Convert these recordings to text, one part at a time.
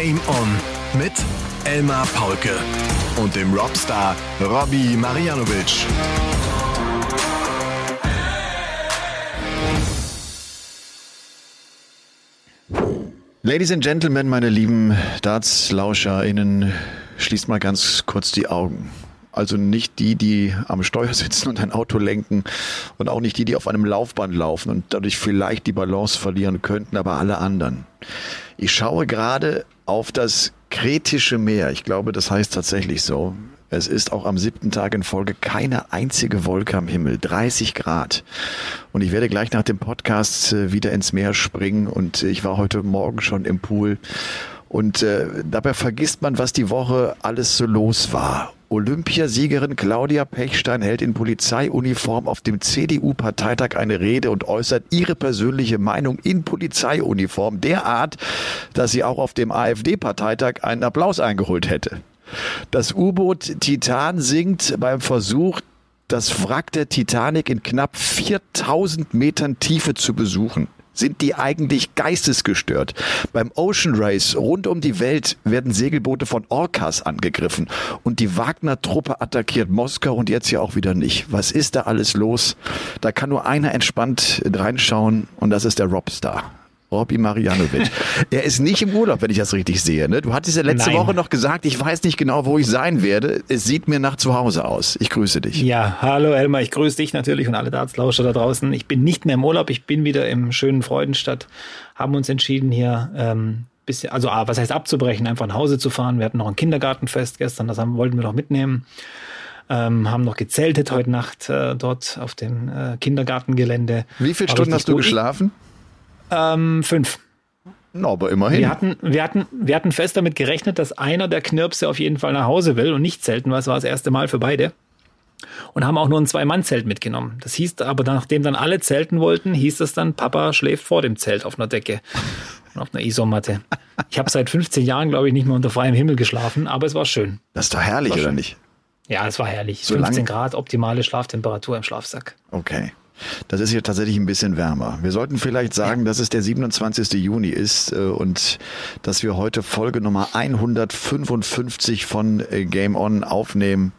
Game On mit Elmar Paulke und dem Robstar Robbie Marianovic. Ladies and Gentlemen, meine lieben Darts-LauscherInnen, schließt mal ganz kurz die Augen. Also nicht die, die am Steuer sitzen und ein Auto lenken und auch nicht die, die auf einem Laufband laufen und dadurch vielleicht die Balance verlieren könnten, aber alle anderen. Ich schaue gerade auf das Kretische Meer. Ich glaube, das heißt tatsächlich so. Es ist auch am siebten Tag in Folge keine einzige Wolke am Himmel. 30 Grad. Und ich werde gleich nach dem Podcast äh, wieder ins Meer springen. Und ich war heute Morgen schon im Pool. Und äh, dabei vergisst man, was die Woche alles so los war. Olympiasiegerin Claudia Pechstein hält in Polizeiuniform auf dem CDU-Parteitag eine Rede und äußert ihre persönliche Meinung in Polizeiuniform derart, dass sie auch auf dem AfD-Parteitag einen Applaus eingeholt hätte. Das U-Boot Titan sinkt beim Versuch, das Wrack der Titanic in knapp 4000 Metern Tiefe zu besuchen sind die eigentlich geistesgestört. Beim Ocean Race rund um die Welt werden Segelboote von Orcas angegriffen und die Wagner-Truppe attackiert Moskau und jetzt ja auch wieder nicht. Was ist da alles los? Da kann nur einer entspannt reinschauen und das ist der Robstar. Robby Marianovic. er ist nicht im Urlaub, wenn ich das richtig sehe. Ne? Du hattest ja letzte Nein. Woche noch gesagt, ich weiß nicht genau, wo ich sein werde. Es sieht mir nach zu Hause aus. Ich grüße dich. Ja, hallo Elmar, ich grüße dich natürlich und alle Dartslauscher da draußen. Ich bin nicht mehr im Urlaub, ich bin wieder im schönen Freudenstadt. Haben uns entschieden hier ähm, bisschen, also ah, was heißt abzubrechen, einfach nach Hause zu fahren. Wir hatten noch ein Kindergartenfest gestern, das haben, wollten wir noch mitnehmen. Ähm, haben noch gezeltet heute Nacht äh, dort auf dem äh, Kindergartengelände. Wie viele Stunden hast du geschlafen? Ähm, fünf. No, aber immerhin. Wir hatten, wir, hatten, wir hatten fest damit gerechnet, dass einer der Knirpse auf jeden Fall nach Hause will und nicht zelten, weil es war das erste Mal für beide. Und haben auch nur ein Zwei-Mann-Zelt mitgenommen. Das hieß aber, nachdem dann alle zelten wollten, hieß es dann, Papa schläft vor dem Zelt auf einer Decke und auf einer Isomatte. Ich habe seit 15 Jahren, glaube ich, nicht mehr unter freiem Himmel geschlafen, aber es war schön. Das ist doch herrlich, oder nicht? Ja, es war herrlich. So 15 Grad, optimale Schlaftemperatur im Schlafsack. Okay. Das ist hier tatsächlich ein bisschen wärmer. Wir sollten vielleicht sagen, dass es der 27. Juni ist äh, und dass wir heute Folge Nummer 155 von äh, Game On aufnehmen.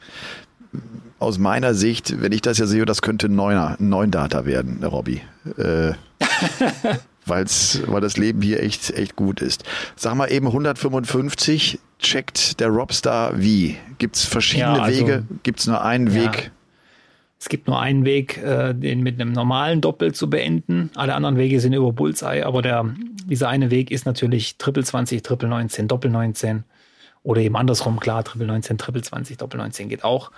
Aus meiner Sicht, wenn ich das ja sehe, das könnte ein neuner, neun Data werden, Robby. Äh, weil's, weil das Leben hier echt, echt gut ist. Sag mal eben 155 checkt der Robstar wie? Gibt es verschiedene ja, also, Wege? Gibt es nur einen ja. Weg? Es gibt nur einen Weg, äh, den mit einem normalen Doppel zu beenden. Alle anderen Wege sind über Bullseye, aber der, dieser eine Weg ist natürlich Triple 20, Triple 19, Doppel 19 oder eben andersrum, klar, Triple 19, Triple 20, Doppel 19 geht auch.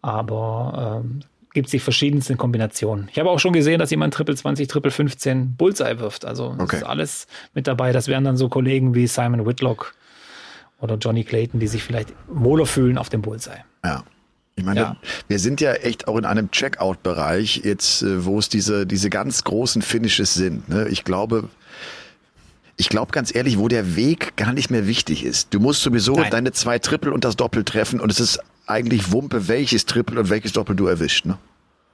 Aber ähm, gibt es die verschiedensten Kombinationen. Ich habe auch schon gesehen, dass jemand Triple 20, Triple 15 Bullseye wirft. Also okay. ist alles mit dabei. Das wären dann so Kollegen wie Simon Whitlock oder Johnny Clayton, die sich vielleicht wohler fühlen auf dem Bullseye. Ja. Ich meine, ja. wir sind ja echt auch in einem Checkout-Bereich jetzt, äh, wo es diese, diese ganz großen Finishes sind. Ne? Ich glaube, ich glaube ganz ehrlich, wo der Weg gar nicht mehr wichtig ist. Du musst sowieso Nein. deine zwei Triple und das Doppel treffen und es ist eigentlich Wumpe, welches Triple und welches Doppel du erwischt. Ne?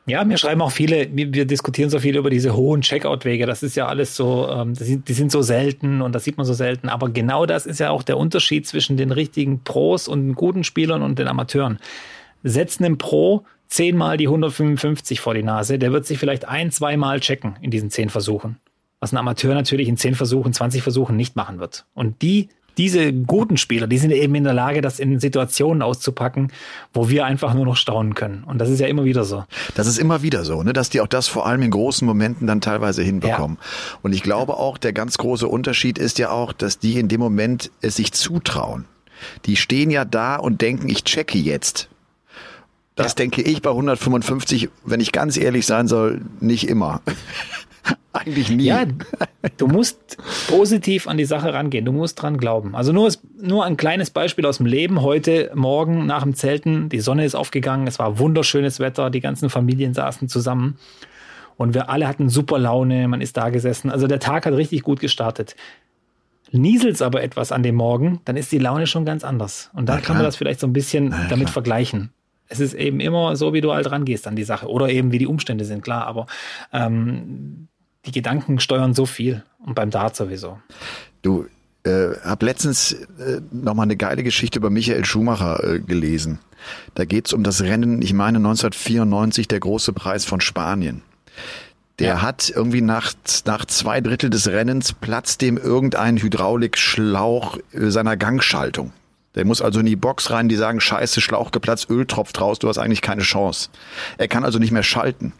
Ja, mir schreiben auch viele, wir diskutieren so viel über diese hohen Checkout-Wege. Das ist ja alles so, ähm, die sind so selten und das sieht man so selten. Aber genau das ist ja auch der Unterschied zwischen den richtigen Pros und guten Spielern und den Amateuren setzt einem Pro zehnmal die 155 vor die Nase, der wird sich vielleicht ein, zweimal checken in diesen zehn Versuchen. Was ein Amateur natürlich in zehn Versuchen, 20 Versuchen nicht machen wird. Und die, diese guten Spieler, die sind eben in der Lage, das in Situationen auszupacken, wo wir einfach nur noch staunen können. Und das ist ja immer wieder so. Das ist immer wieder so, ne? dass die auch das vor allem in großen Momenten dann teilweise hinbekommen. Ja. Und ich glaube auch, der ganz große Unterschied ist ja auch, dass die in dem Moment es sich zutrauen. Die stehen ja da und denken, ich checke jetzt. Das ja. denke ich bei 155, wenn ich ganz ehrlich sein soll, nicht immer. Eigentlich nie. Ja, du musst positiv an die Sache rangehen. Du musst dran glauben. Also nur, nur ein kleines Beispiel aus dem Leben. Heute Morgen nach dem Zelten, die Sonne ist aufgegangen, es war wunderschönes Wetter, die ganzen Familien saßen zusammen und wir alle hatten super Laune, man ist da gesessen. Also der Tag hat richtig gut gestartet. Nieselt aber etwas an dem Morgen, dann ist die Laune schon ganz anders. Und da kann man das vielleicht so ein bisschen damit vergleichen es ist eben immer so, wie du halt rangehst an die Sache. Oder eben wie die Umstände sind, klar. Aber ähm, die Gedanken steuern so viel. Und beim Dart sowieso. Du, äh, habe letztens äh, nochmal eine geile Geschichte über Michael Schumacher äh, gelesen. Da geht's um das Rennen, ich meine 1994, der große Preis von Spanien. Der ja. hat irgendwie nach, nach zwei Drittel des Rennens platzt dem irgendein Hydraulikschlauch äh, seiner Gangschaltung. Der muss also in die Box rein, die sagen, scheiße, Schlauch geplatzt, Öl tropft raus, du hast eigentlich keine Chance. Er kann also nicht mehr schalten.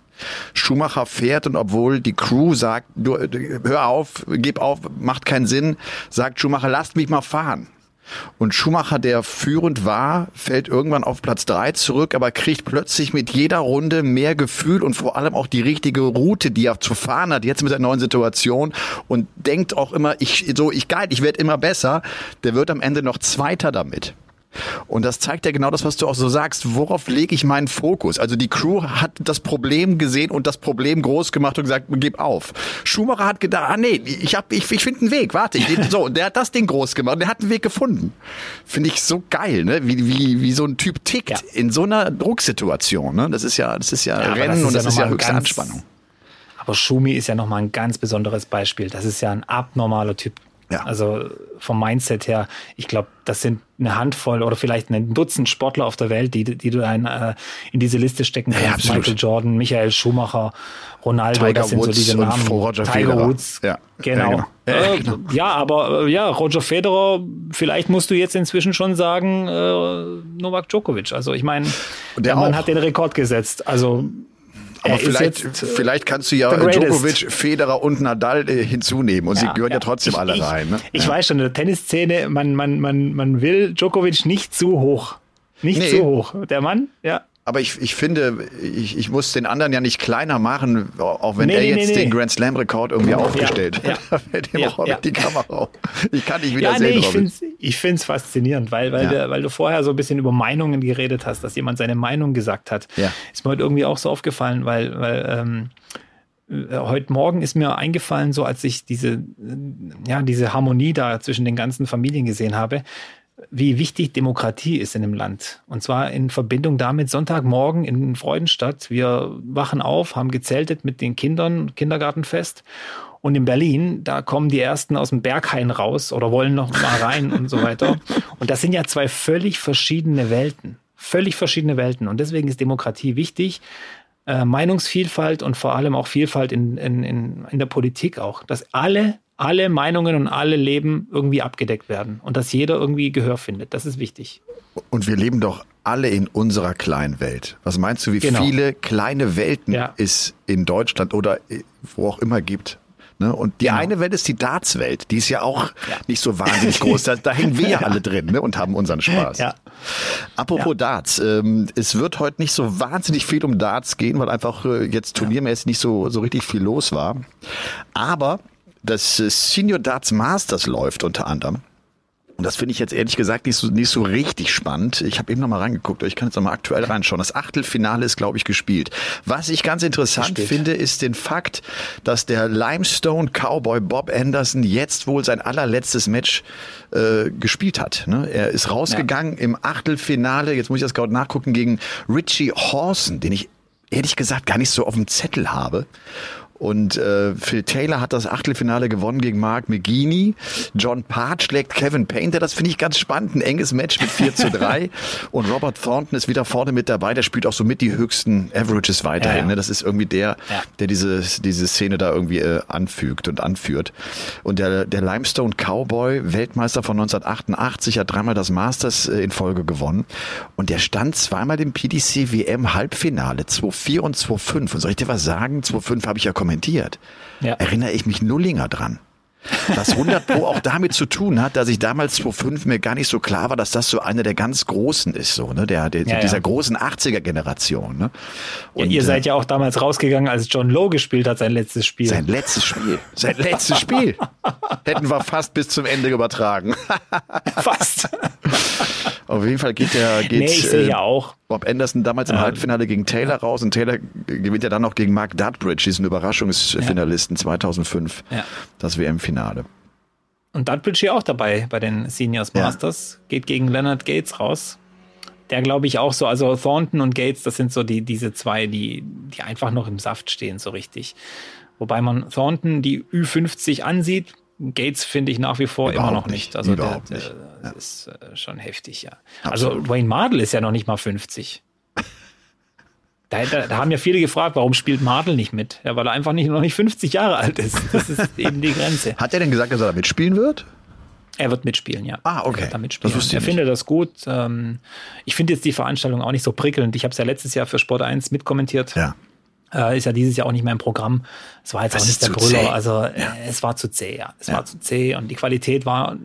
Schumacher fährt und obwohl die Crew sagt, du, hör auf, gib auf, macht keinen Sinn, sagt Schumacher, lasst mich mal fahren. Und Schumacher, der führend war, fällt irgendwann auf Platz drei zurück, aber kriegt plötzlich mit jeder Runde mehr Gefühl und vor allem auch die richtige Route, die er zu fahren hat, jetzt mit der neuen Situation und denkt auch immer, ich, so, ich geil, ich werde immer besser. Der wird am Ende noch Zweiter damit. Und das zeigt ja genau das, was du auch so sagst. Worauf lege ich meinen Fokus? Also die Crew hat das Problem gesehen und das Problem groß gemacht und gesagt, gib auf. Schumacher hat gedacht, ah nee, ich hab, ich, ich finde einen Weg, warte. Ich, so, und der hat das Ding groß gemacht und der hat einen Weg gefunden. Finde ich so geil, ne? Wie, wie, wie so ein Typ tickt ja. in so einer Drucksituation. Ne? Das ist ja, das ist ja, ja Rennen ist und das ja ist ja höchste Anspannung. Aber Schumi ist ja nochmal ein ganz besonderes Beispiel. Das ist ja ein abnormaler Typ. Ja. Also vom Mindset her, ich glaube, das sind eine Handvoll oder vielleicht ein Dutzend Sportler auf der Welt, die, die du ein, äh, in diese Liste stecken kannst. Ja, Michael Jordan, Michael Schumacher, Ronaldo, Tiger das sind Woods so diese Namen. Roger Tiger Federer. Woods, ja. Genau. Ja, genau. Äh, genau. ja, aber äh, ja, Roger Federer, vielleicht musst du jetzt inzwischen schon sagen, äh, Novak Djokovic. Also ich meine, der Mann auch. hat den Rekord gesetzt. Also aber vielleicht, jetzt, vielleicht kannst du ja Djokovic, Federer und Nadal äh, hinzunehmen und ja, sie gehören ja, ja trotzdem ich, alle rein. Ne? Ich, ich weiß schon, in der Tennisszene, man, man, man, man will Djokovic nicht zu hoch. Nicht nee. zu hoch. Der Mann, ja. Aber ich, ich finde, ich, ich muss den anderen ja nicht kleiner machen, auch wenn nee, er nee, jetzt nee, den Grand Slam Rekord irgendwie aufgestellt hat. Ja, da fällt ihm ja, ja. die Kamera auf. Ich kann nicht wieder ja, sehen, nee, ich finde es faszinierend, weil, weil, ja. weil du vorher so ein bisschen über Meinungen geredet hast, dass jemand seine Meinung gesagt hat. Ja. Ist mir heute irgendwie auch so aufgefallen, weil, weil ähm, äh, heute Morgen ist mir eingefallen, so als ich diese, ja, diese Harmonie da zwischen den ganzen Familien gesehen habe, wie wichtig Demokratie ist in dem Land. Und zwar in Verbindung damit Sonntagmorgen in Freudenstadt. Wir wachen auf, haben gezeltet mit den Kindern, Kindergartenfest. Und in Berlin, da kommen die ersten aus dem Berghain raus oder wollen noch mal rein und so weiter. Und das sind ja zwei völlig verschiedene Welten. Völlig verschiedene Welten. Und deswegen ist Demokratie wichtig. Äh, Meinungsvielfalt und vor allem auch Vielfalt in, in, in, in der Politik auch. Dass alle alle Meinungen und alle Leben irgendwie abgedeckt werden und dass jeder irgendwie Gehör findet. Das ist wichtig. Und wir leben doch alle in unserer kleinen Welt. Was meinst du, wie genau. viele kleine Welten ja. es in Deutschland oder wo auch immer gibt? Ne? Und die genau. eine Welt ist die Darts-Welt. Die ist ja auch ja. nicht so wahnsinnig groß. Da, da hängen wir ja alle drin ne? und haben unseren Spaß. Ja. Apropos Darts. Ähm, es wird heute nicht so wahnsinnig viel um Darts gehen, weil einfach äh, jetzt turniermäßig nicht so, so richtig viel los war. Aber das äh, Senior Darts Masters läuft unter anderem. Und das finde ich jetzt ehrlich gesagt nicht so, nicht so richtig spannend. Ich habe eben noch mal reingeguckt, ich kann jetzt noch mal aktuell reinschauen. Das Achtelfinale ist, glaube ich, gespielt. Was ich ganz interessant Gespielt. finde, ist den Fakt, dass der Limestone Cowboy Bob Anderson jetzt wohl sein allerletztes Match äh, gespielt hat. Ne? Er ist rausgegangen ja. im Achtelfinale, jetzt muss ich das gerade nachgucken, gegen Richie Horson, den ich ehrlich gesagt gar nicht so auf dem Zettel habe. Und äh, Phil Taylor hat das Achtelfinale gewonnen gegen Mark McGeaney. John Part schlägt Kevin Painter. Das finde ich ganz spannend. Ein enges Match mit 4 zu 3. Und Robert Thornton ist wieder vorne mit dabei. Der spielt auch so mit die höchsten Averages weiterhin. Ja, ja. Ne? Das ist irgendwie der, ja. der diese, diese Szene da irgendwie äh, anfügt und anführt. Und der, der Limestone Cowboy, Weltmeister von 1988, hat dreimal das Masters äh, in Folge gewonnen. Und der stand zweimal im PDC WM Halbfinale, 2-4 und 2-5. Und soll ich dir was sagen? 2-5 habe ich ja kommentiert kommentiert, ja. erinnere ich mich Nullinger dran. Was 100 Pro auch damit zu tun hat, dass ich damals 2005 mir gar nicht so klar war, dass das so einer der ganz Großen ist, so, ne, der, der ja, dieser ja. großen 80er Generation, ne. Und, ja, ihr seid ja auch damals rausgegangen, als John Lowe gespielt hat, sein letztes Spiel. Sein letztes Spiel. Sein letztes Spiel. Hätten wir fast bis zum Ende übertragen. fast. Auf jeden Fall geht der, geht, nee, ich sehe ja auch. Bob Anderson damals im ähm, Halbfinale gegen Taylor raus und Taylor gewinnt ja dann noch gegen Mark Dudbridge, diesen Überraschungsfinalisten ja. 2005, ja. das WM-Finale. Und Dudbridge hier auch dabei bei den Seniors Masters, ja. geht gegen Leonard Gates raus. Der glaube ich auch so, also Thornton und Gates, das sind so die, diese zwei, die, die einfach noch im Saft stehen, so richtig. Wobei man Thornton die Ü50 ansieht, Gates finde ich nach wie vor Überhaupt immer noch nicht. nicht. Also der, Überhaupt der, nicht. das ist äh, schon heftig, ja. Absolut. Also Wayne Mardell ist ja noch nicht mal 50. Da, da, da haben ja viele gefragt, warum spielt Mardell nicht mit? Ja, weil er einfach nicht, noch nicht 50 Jahre alt ist. Das ist eben die Grenze. Hat er denn gesagt, dass er da mitspielen wird? Er wird mitspielen, ja. Ah, okay. Er wird da mitspielen. Das er findet das gut. Ähm, ich finde jetzt die Veranstaltung auch nicht so prickelnd. Ich habe es ja letztes Jahr für Sport 1 mitkommentiert. Ja. Äh, ist ja dieses Jahr auch nicht mehr im Programm. Es war jetzt Es auch nicht der zu Brüller. zäh. Also äh, es war zu zäh, ja. Es Ja. war zu zäh und die Qualität war,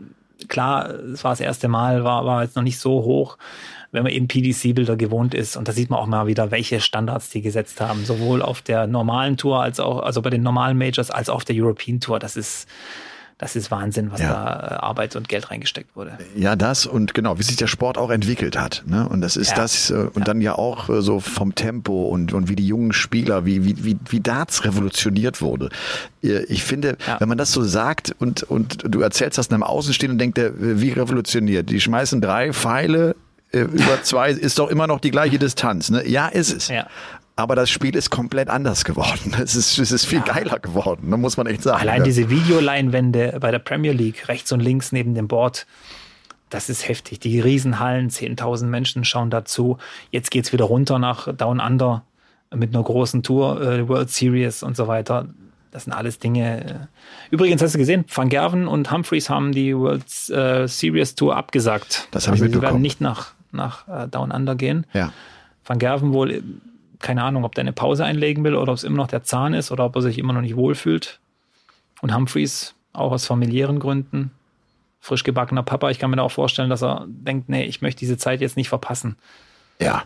klar, es war das erste Mal, war, war jetzt noch nicht so hoch, wenn man eben PDC-Bilder gewohnt ist. Und da sieht man auch mal wieder, welche Standards die gesetzt haben. Sowohl auf der normalen Tour als auch, also bei den normalen Majors als auch auf der European Tour. Das ist, das ist Wahnsinn, was Ja. da äh, Arbeit und Geld reingesteckt wurde. Ja, das und genau, wie sich der Sport auch entwickelt hat. Ne? Und das ist Ja. das, äh, und dann ja auch äh, so vom Tempo und, und wie die jungen Spieler, wie, wie, wie, wie Darts revolutioniert wurde. Ich finde, Ja. wenn man das so sagt und, und du erzählst das einem Außenstehenden und denkt, der, wie revolutioniert? Die schmeißen drei Pfeile über zwei, ist doch immer noch die gleiche Distanz. Ne? Ja, ist es. Ja. Aber das Spiel ist komplett anders geworden. Es ist, es ist viel geiler geworden, da muss man echt sagen. Allein ja. diese Videoleinwände bei der Premier League, rechts und links neben dem Board, das ist heftig. Die Riesenhallen, 10.000 Menschen schauen dazu. Jetzt geht's wieder runter nach Down Under mit einer großen Tour, äh, World Series und so weiter. Das sind alles Dinge. äh. Übrigens hast du gesehen, Van Gerven und Humphreys haben die World äh, Series Tour abgesagt. Das hab ich also die mitbekommen. werden nicht nach, nach äh, Down Under gehen. Ja. Van Gerven wohl, keine Ahnung, ob der eine Pause einlegen will oder ob es immer noch der Zahn ist oder ob er sich immer noch nicht wohlfühlt. Und Humphreys auch aus familiären Gründen. Frisch gebackener Papa. Ich kann mir da auch vorstellen, dass er denkt, nee, ich möchte diese Zeit jetzt nicht verpassen Ja.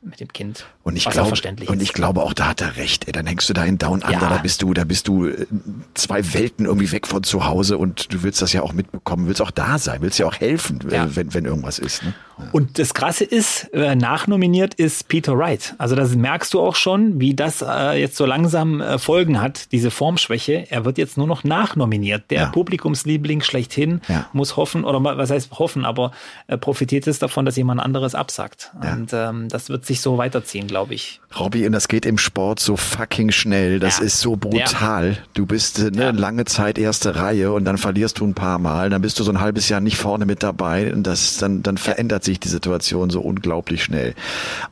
mit dem Kind. Und ich verständlich und ich glaube auch, da hat er recht. Ey, dann hängst du da in Down Under, Ja. da bist du, da bist du äh, zwei Welten irgendwie weg von zu Hause und du willst das ja auch mitbekommen, willst auch da sein, willst ja auch helfen, äh, Ja. wenn, wenn irgendwas ist. Ne? Und das Krasse ist, äh, nachnominiert ist Peter Wright. Also das merkst du auch schon, wie das äh, jetzt so langsam äh, Folgen hat, diese Formschwäche. Er wird jetzt nur noch nachnominiert. Der Ja. Publikumsliebling schlechthin Ja. muss hoffen, oder was heißt hoffen, aber äh, profitiert es davon, dass jemand anderes absagt. Ja. Und ähm, das wird sich so weiterziehen, glaube ich. Robby, und das geht im Sport so fucking schnell. Das ist so brutal. Du bist äh, ne, lange Zeit erste Reihe und dann verlierst du ein paar Mal. Dann bist du so ein halbes Jahr nicht vorne mit dabei. Und das, dann, dann verändert sich die Situation so unglaublich schnell.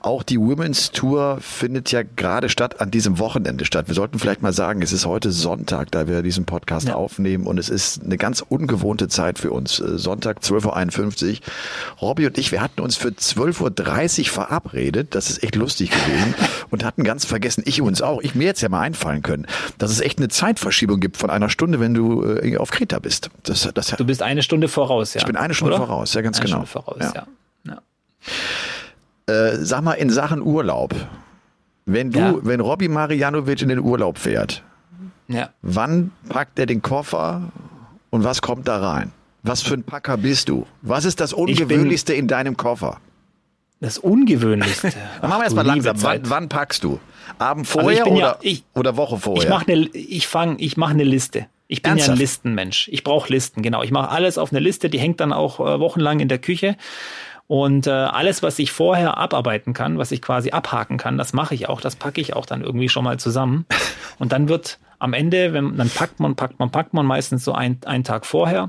Auch die Women's Tour findet ja gerade statt, an diesem Wochenende statt. Wir sollten vielleicht mal sagen, es ist heute Sonntag, da wir diesen Podcast Ja. aufnehmen. Und es ist eine ganz ungewohnte Zeit für uns. Äh, Sonntag 12.51 Uhr. Robby und ich, wir hatten uns für 12.30 Uhr verabredet. Das ist echt lustig gewesen. und hatten ganz vergessen, ich uns auch, ich mir jetzt ja mal einfallen können, dass es echt eine Zeitverschiebung gibt von einer Stunde, wenn du äh, auf Kreta bist. Das, das, Du bist eine Stunde voraus, ja. ich bin eine Stunde oder? voraus, ja ganz eine genau. Stunde voraus, Ja. ja. Ja. Äh, sag mal, in Sachen Urlaub, wenn du, Ja. wenn Robby Marianovic in den Urlaub fährt, ja. wann packt er den Koffer und was kommt da rein? Was für ein Packer bist du? Was ist das Ungewöhnlichste in deinem Koffer? Das Ungewöhnlichste. Dann machen wir Ach, erstmal langsam. Wann, wann packst du? Abend Also vorher ich bin oder, ja- ich- oder Woche vorher? Ich mache eine, ich fang, ich mache eine Liste. Ich bin ja Ernsthaft? ein Listenmensch. Ich brauche Listen, genau. Ich mache alles auf eine Liste, die hängt dann auch äh, wochenlang in der Küche. Und äh, alles, was ich vorher abarbeiten kann, was ich quasi abhaken kann, das mache ich auch, das packe ich auch dann irgendwie schon mal zusammen. Und dann wird am Ende, wenn dann packt man, packt man, packt man meistens so ein, einen Tag vorher.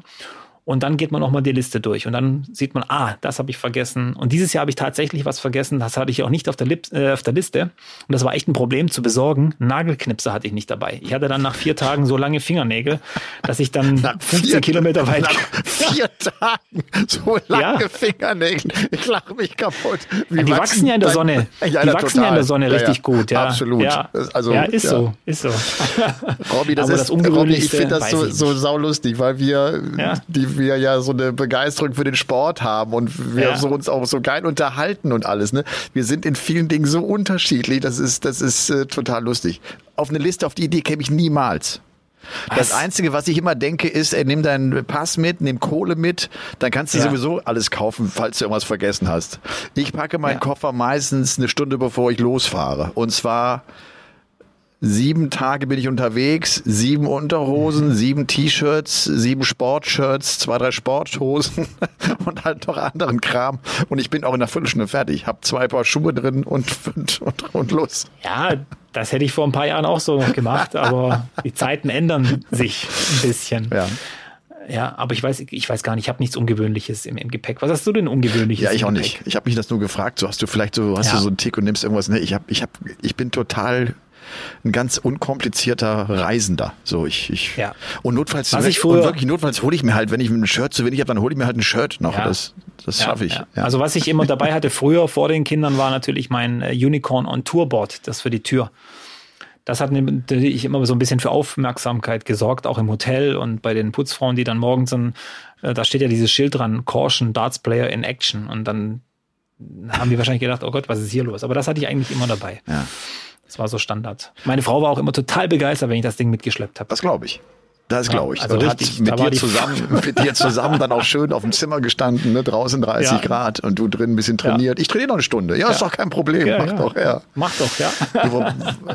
Und dann geht man nochmal die Liste durch und dann sieht man, ah, das habe ich vergessen. Und dieses Jahr habe ich tatsächlich was vergessen, das hatte ich auch nicht auf der, Lip, äh, auf der Liste. Und das war echt ein Problem zu besorgen. Nagelknipse hatte ich nicht dabei. Ich hatte dann nach vier Tagen so lange Fingernägel, dass ich dann 15 Kilometer weit. Nach vier Tagen so lange Ja. Fingernägel. Ich lache mich kaputt. Ja, die wachsen ja in der Sonne. Ja, die wachsen ja in der Sonne richtig gut. Ja, Absolut. Ja, Also, ist so, ist so. Robby, das Aber ist das Robby, ich finde das so, so saulustig, weil wir, die wir ja so eine Begeisterung für den Sport haben und wir Ja. so uns auch so geil unterhalten und alles. Ne? Wir sind in vielen Dingen so unterschiedlich. Das ist, das ist äh, total lustig. Auf eine Liste, auf die Idee käme ich niemals. Das Was? Einzige, was ich immer denke, ist, ey, nimm deinen Pass mit, nimm Kohle mit, dann kannst du Ja. sowieso alles kaufen, falls du irgendwas vergessen hast. Ich packe meinen Ja. Koffer meistens eine Stunde bevor ich losfahre. Und zwar sieben Tage bin ich unterwegs, sieben Unterhosen, sieben T-Shirts, sieben Sportshirts, zwei, drei Sporthosen und halt noch anderen Kram. Und ich bin auch in einer Viertelstunde fertig. Hab zwei Paar Schuhe drin und, und, und, und los. Ja, das hätte ich vor ein paar Jahren auch so noch gemacht, aber die Zeiten ändern sich ein bisschen. Ja. Ja, aber ich weiß, ich weiß gar nicht, ich habe nichts Ungewöhnliches im, im Gepäck. Was hast du denn Ungewöhnliches? Ja, ich auch nicht. Ich habe mich das nur gefragt. So hast du vielleicht so, hast Ja. du so einen Tick und nimmst irgendwas. Ne, ich hab, ich hab, ich bin total ein ganz unkomplizierter Reisender. So ich, ich Ja. und notfalls Was ich und früher- wirklich notfalls hole ich mir halt, wenn ich ein Shirt zu wenig habe, dann hole ich mir halt ein Shirt noch. Ja. Das, das Ja, schaffe ich. ja. Also was ich immer dabei hatte früher vor den Kindern war natürlich mein äh, Unicorn on Tourboard, das für die Tür. Das hat natürlich immer so ein bisschen für Aufmerksamkeit gesorgt, auch im Hotel und bei den Putzfrauen, die dann morgens dann, äh, da steht ja dieses Schild dran, Caution Darts Player in Action und dann haben die wahrscheinlich gedacht, oh Gott, was ist hier los? Aber das hatte ich eigentlich immer dabei. Ja. Das war so Standard. Meine Frau war auch immer total begeistert, wenn ich das Ding mitgeschleppt habe. Das glaube ich. Das Ja, glaube ich. also und richtig, da mit dir, zusammen, mit dir zusammen dann auch schön auf dem Zimmer gestanden, ne? draußen 30 Ja. Grad und du drin ein bisschen trainiert. Ich trainiere noch eine Stunde. Ja, ist doch kein Problem. Ja, Mach ja. doch, ja. Mach doch, ja. Wo,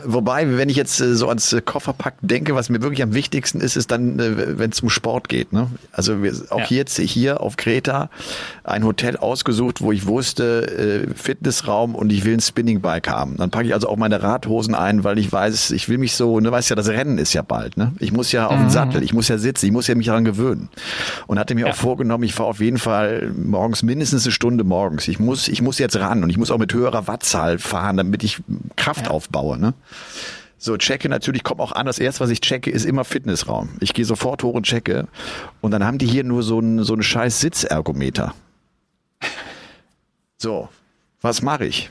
wobei, wenn ich jetzt äh, so ans äh, Kofferpack denke, was mir wirklich am wichtigsten ist, ist dann, äh, wenn es um Sport geht. Ne? Also wir, auch Ja. jetzt hier auf Kreta ein Hotel ausgesucht, wo ich wusste, äh, Fitnessraum und ich will ein Spinningbike haben. Dann packe ich also auch meine Radhosen ein, weil ich weiß, ich will mich so, ne, weißt ja, das Rennen ist ja bald. Ne? Ich muss ja auf den Sattel, ich muss ja sitzen, ich muss ja mich daran gewöhnen. Und hatte mir Ja. auch vorgenommen, ich fahre auf jeden Fall morgens mindestens eine Stunde morgens. Ich muss, ich muss jetzt ran und ich muss auch mit höherer Wattzahl fahren, damit ich Kraft aufbaue. Ne? So, checke natürlich, kommt auch an. Das erste, was ich checke, ist immer Fitnessraum. Ich gehe sofort hoch und checke. Und dann haben die hier nur so einen so einen scheiß Sitzergometer. So, was mache ich?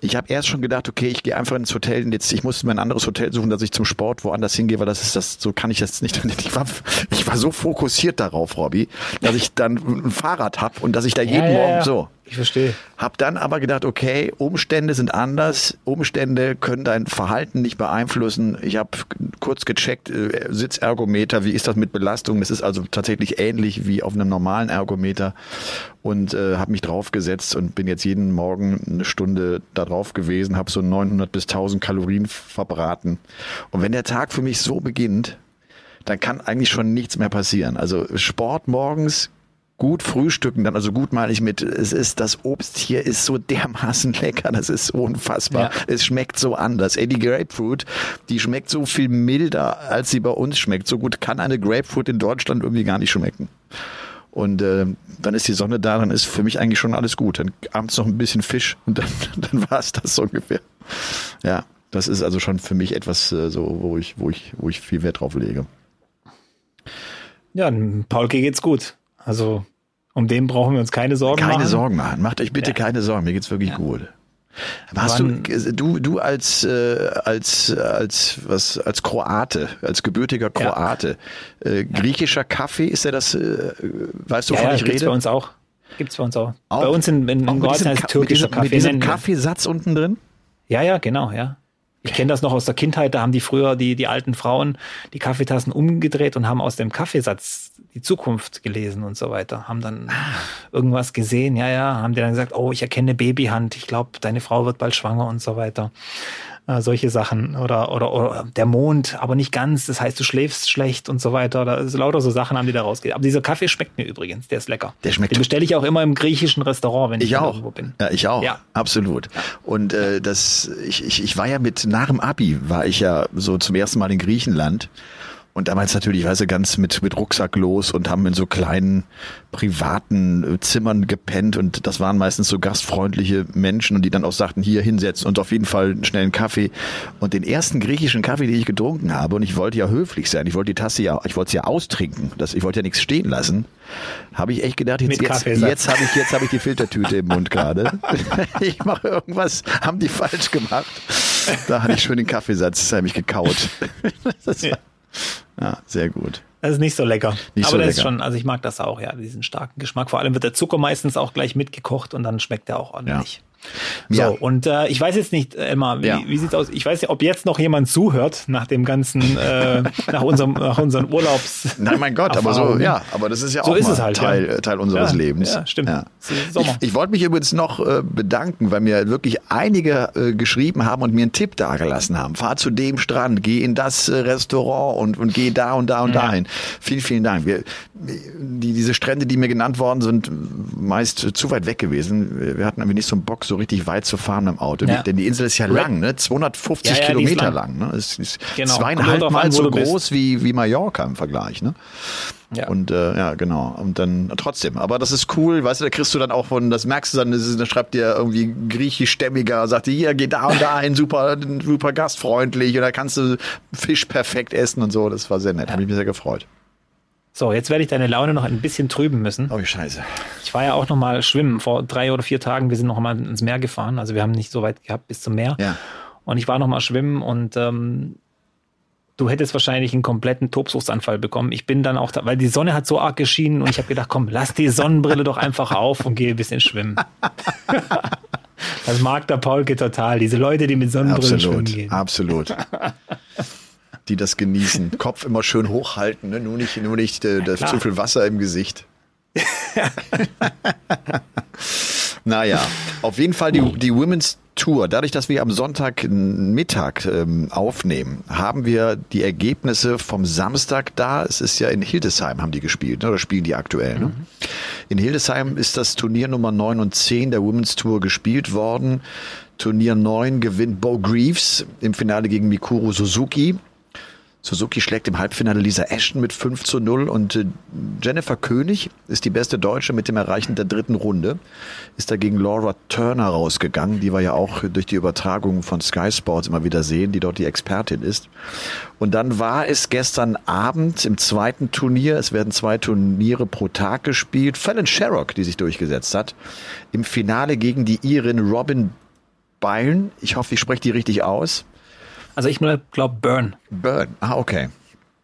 Ich habe erst schon gedacht, okay, ich gehe einfach ins Hotel und jetzt, ich muss mir ein anderes Hotel suchen, dass ich zum Sport woanders hingehe, weil das ist das, so kann ich das nicht. Ich war, ich war so fokussiert darauf, Robby, dass ich dann ein Fahrrad hab und dass ich da jeden ja, Morgen ja. so. Ich verstehe. Hab dann aber gedacht, okay, Umstände sind anders. Umstände können dein Verhalten nicht beeinflussen. Ich habe kurz gecheckt, äh, Sitzergometer, wie ist das mit Belastung? Das ist also tatsächlich ähnlich wie auf einem normalen Ergometer. Und äh, habe mich draufgesetzt und bin jetzt jeden Morgen eine Stunde da drauf gewesen, habe so 900 bis 1000 Kalorien verbraten. Und wenn der Tag für mich so beginnt, dann kann eigentlich schon nichts mehr passieren. Also Sport morgens, gut frühstücken, dann also gut meine ich mit, es ist das Obst hier ist so dermaßen lecker, das ist unfassbar. Ja. Es schmeckt so anders. Ey, die Grapefruit, die schmeckt so viel milder, als sie bei uns schmeckt. So gut kann eine Grapefruit in Deutschland irgendwie gar nicht schmecken. Und äh, dann ist die Sonne da, dann ist für mich eigentlich schon alles gut. Dann abends noch ein bisschen Fisch und dann, dann war es das so ungefähr. Ja, das ist also schon für mich etwas äh, so, wo ich, wo ich, wo ich viel Wert drauf lege. Ja, Paulke geht's gut. Also um den brauchen wir uns keine Sorgen Keine machen. Sorgen machen. Macht euch bitte Ja. keine Sorgen. Mir geht's wirklich gut. Hast Wann- du, du, du als, äh, als, als, was, als Kroate, als gebürtiger Ja. Kroate, äh, griechischer Kaffee, ist der das, äh, weißt du, Ja, wovon ja, ich gibt's rede? bei uns auch. Gibt's bei uns auch. Auch- bei uns in, in, in Kroatien heißt türkischer Kaffee. mit diesem Kaffeesatz unten drin? Ja, ja, genau, ja. Ich kenne das noch aus der Kindheit, da haben die früher, die, die alten Frauen, die Kaffeetassen umgedreht und haben aus dem Kaffeesatz die Zukunft gelesen und so weiter. Haben dann irgendwas gesehen, ja, ja, haben die dann gesagt, oh, ich erkenne Babyhand, ich glaube, deine Frau wird bald schwanger und so weiter. Äh, solche Sachen. Oder, oder, oder der Mond, aber nicht ganz, das heißt, du schläfst schlecht und so weiter. Oder ist lauter so Sachen haben die da rausgegeben. Aber dieser Kaffee schmeckt mir übrigens, der ist lecker. Der schmeckt- Den bestelle ich auch immer im griechischen Restaurant, wenn ich, Ich auch. irgendwo bin. Ja, ich auch. Ja. Absolut. Und äh, das, ich, ich, ich war ja mit nach dem Abi war ich ja so zum ersten Mal in Griechenland. Und damals natürlich, weißt du, ganz mit, mit Rucksack los und haben in so kleinen privaten äh, Zimmern gepennt und das waren meistens so gastfreundliche Menschen und die dann auch sagten, hier hinsetzen und auf jeden Fall einen schnellen Kaffee. Und den ersten griechischen Kaffee, den ich getrunken habe, und ich wollte ja höflich sein, ich wollte die Tasse ja, ich wollte sie ja austrinken, das, ich wollte ja nichts stehen lassen, habe ich echt gedacht, jetzt, jetzt, jetzt habe ich, jetzt habe ich die Filtertüte im Mund gerade. Ich mache irgendwas, haben die falsch gemacht. Da hatte ich schön den Kaffeesatz, das habe ich gekaut. Das war, ja, sehr gut. Das ist nicht so lecker. Nicht Aber so das ist lecker. schon, also ich mag das auch, ja, diesen starken Geschmack. Vor allem wird der Zucker meistens auch gleich mitgekocht und dann schmeckt er auch ordentlich. So, Ja. und äh, ich weiß jetzt nicht, Emma, wie, Ja. wie sieht's aus? Ich weiß nicht, ob jetzt noch jemand zuhört nach dem ganzen, äh, nach unserem, nach unseren Urlaubs. Nein, mein Gott, aber so, ja, aber das ist ja So auch ist halt, Teil, ja. äh, Teil unseres Ja, Lebens. ja, stimmt. Ja. Ich, ich wollte mich übrigens noch äh, bedanken, weil mir wirklich einige äh, geschrieben haben und mir einen Tipp dagelassen haben. Fahr zu dem Strand, geh in das äh, Restaurant und, und geh da und da und Ja. dahin. Vielen, vielen Dank. Wir, die, diese Strände, die mir genannt worden sind, meist äh, zu weit weg gewesen. Wir- Wir hatten irgendwie nicht so einen Bock, so richtig weit zu fahren im Auto. Ja. Denn die Insel ist ja lang, ne? 250 Ja, ja, Kilometer lang. lang. ne? Es ist Genau. Zweieinhalb Mal so bist. groß wie, wie Mallorca im Vergleich. Ne? Ja. Und äh, ja, genau. Und dann trotzdem. Aber das ist cool, weißt du, da kriegst du dann auch von, das merkst du dann, das ist, da schreibt dir irgendwie griechischstämmiger, sagt dir, hier, geh da und da hin, super, super gastfreundlich und da kannst du Fisch perfekt essen und so. Das war sehr nett. Hab ich mich sehr gefreut. So, jetzt werde ich deine Laune noch ein bisschen trüben müssen. Oh, scheiße. Ich war ja auch noch mal schwimmen vor drei oder vier Tagen. Wir sind noch mal ins Meer gefahren. Also wir haben nicht so weit gehabt bis zum Meer. Ja. Und ich war noch mal schwimmen und ähm, du hättest wahrscheinlich einen kompletten Tobsuchtsanfall bekommen. Ich bin dann auch da, weil die Sonne hat so arg geschienen und ich habe gedacht, komm, lass die Sonnenbrille doch einfach auf und gehe ein bisschen schwimmen. das mag der Paulke total. Diese Leute, die mit Sonnenbrillen schwimmen Absolut. gehen. Absolut. Die das genießen. Kopf immer schön hochhalten, ne? nur nicht, nur nicht äh, klar. zu viel Wasser im Gesicht. naja, auf jeden Fall die, die Women's Tour. Dadurch, dass wir am Sonntagmittag ähm, aufnehmen, haben wir die Ergebnisse vom Samstag da. Es ist ja in Hildesheim haben die gespielt, ne? oder spielen die aktuell. Ne? In Hildesheim ist das Turnier Nummer 9 und 10 der Women's Tour gespielt worden. Turnier 9 gewinnt Bo Greaves im Finale gegen Mikuru Suzuki. Suzuki schlägt im Halbfinale Lisa Ashton mit 5 zu 0 und äh, Jennifer König ist die beste Deutsche mit dem Erreichen der dritten Runde. Ist dagegen Laura Turner rausgegangen, die wir ja auch durch die Übertragung von Sky Sports immer wieder sehen, die dort die Expertin ist. Und dann war es gestern Abend im zweiten Turnier, es werden zwei Turniere pro Tag gespielt, Fallon Sherrock, die sich durchgesetzt hat, im Finale gegen die Irin Robin Byrne. Ich hoffe, ich spreche die richtig aus. Also ich glaube Burn. Byrne, ah okay.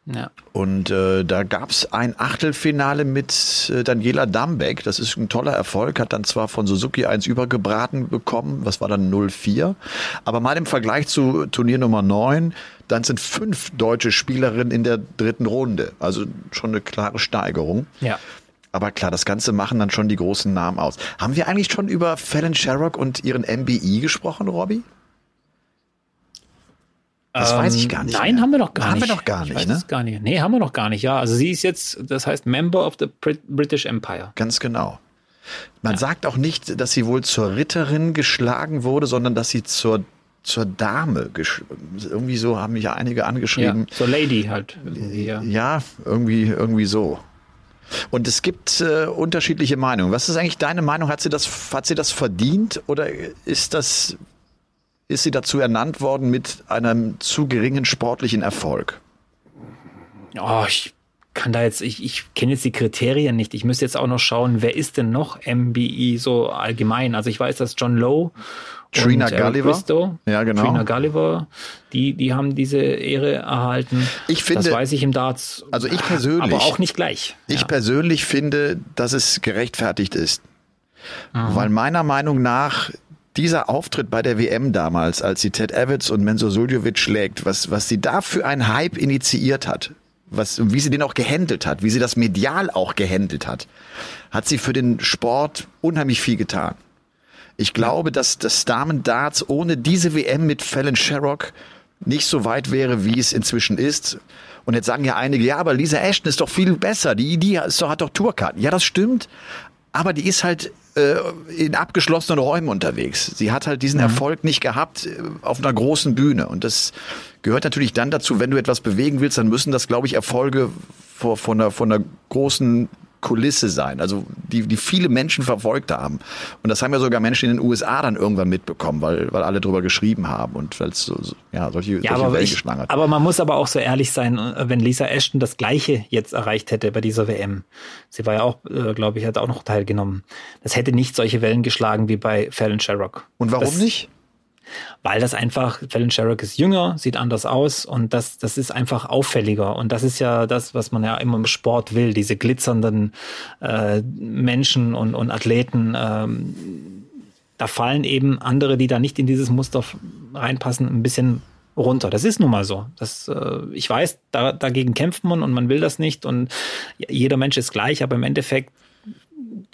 Ja. Und äh, da gab's ein Achtelfinale mit äh, Daniela Dambeck. Das ist ein toller Erfolg. Hat dann zwar von Suzuki eins übergebraten bekommen. Was war dann 0-4. Aber mal im Vergleich zu Turnier Nummer 9, dann sind fünf deutsche Spielerinnen in der dritten Runde. Also schon eine klare Steigerung. Ja. Aber klar, das Ganze machen dann schon die großen Namen aus. Haben wir eigentlich schon über Fallon Sherrock und ihren MBI gesprochen, Robby? Das weiß ich gar nicht. Ähm, Nein, mehr. haben wir noch gar haben nicht. wir noch gar Ich nicht, ne? gar nicht. Nee, haben wir noch gar nicht. Ja, also sie ist jetzt, das heißt Member of the Brit- British Empire. Ganz genau. Man sagt auch nicht, dass sie wohl zur Ritterin geschlagen wurde, sondern dass sie zur, zur Dame, irgendwie so haben mich ja einige Ja, angeschrieben. so Lady halt. Ja. Ja, irgendwie, irgendwie so. Und es gibt äh, unterschiedliche Meinungen. Was ist eigentlich deine Meinung? Hat sie das, hat sie das verdient oder ist das, ist sie dazu ernannt worden mit einem zu geringen sportlichen Erfolg? Oh, ich kann da jetzt, ich, ich kenne jetzt die Kriterien nicht. Ich müsste jetzt auch noch schauen, wer ist denn noch MBI so allgemein? Also ich weiß, dass John Lowe Trina und Eric Gulliver. Bristow, Ja, genau. Trina Gulliver, die, die haben diese Ehre erhalten. Ich finde- das weiß ich im Darts. Also ich persönlich- Aber auch nicht gleich. Ich ja. persönlich finde, dass es gerechtfertigt ist. Weil meiner Meinung nach dieser Auftritt bei der WM damals, als sie Ted Evans und Menzo Suljovic schlägt, was, was sie da für einen Hype initiiert hat, was, wie sie den auch gehandelt hat, wie sie das medial auch gehandelt hat, hat sie für den Sport unheimlich viel getan. Ich glaube, dass das Damen-Darts ohne diese WM mit Fallon Sherrock nicht so weit wäre, wie es inzwischen ist. Und jetzt sagen ja einige, ja, aber Lisa Ashton ist doch viel besser. Die, die ist doch, hat doch Tourkarten. Ja, das stimmt. Aber die ist halt äh, in abgeschlossenen Räumen unterwegs. Sie hat halt diesen Erfolg nicht gehabt äh, auf einer großen Bühne. Und das gehört natürlich dann dazu, wenn du etwas bewegen willst, dann müssen das, glaube ich, Erfolge vor, von, einer, von einer großen Kulisse sein, also die, die viele Menschen verfolgt haben. Und das haben ja sogar Menschen in den USA dann irgendwann mitbekommen, weil, weil alle drüber geschrieben haben und weil es so, so, ja, solche, Ja, solche aber, Wellen geschlagen hat. aber man muss aber auch so ehrlich sein, äh, wenn Lisa Ashton das Gleiche jetzt erreicht hätte bei dieser WM. Sie war ja auch, äh, glaube ich, hat auch noch teilgenommen. Das hätte nicht solche Wellen geschlagen wie bei Fallon Sherrock. und warum das, nicht? Weil das einfach, Fallon Sherrock ist jünger, sieht anders aus und das, das ist einfach auffälliger. Und das ist ja das, was man ja immer im Sport will, diese glitzernden äh, Menschen und, und Athleten. Ähm, da fallen eben andere, die da nicht in dieses Muster reinpassen, ein bisschen runter. Das ist nun mal so. Das, äh, ich weiß, da, dagegen kämpft man und man will das nicht und jeder Mensch ist gleich, aber im Endeffekt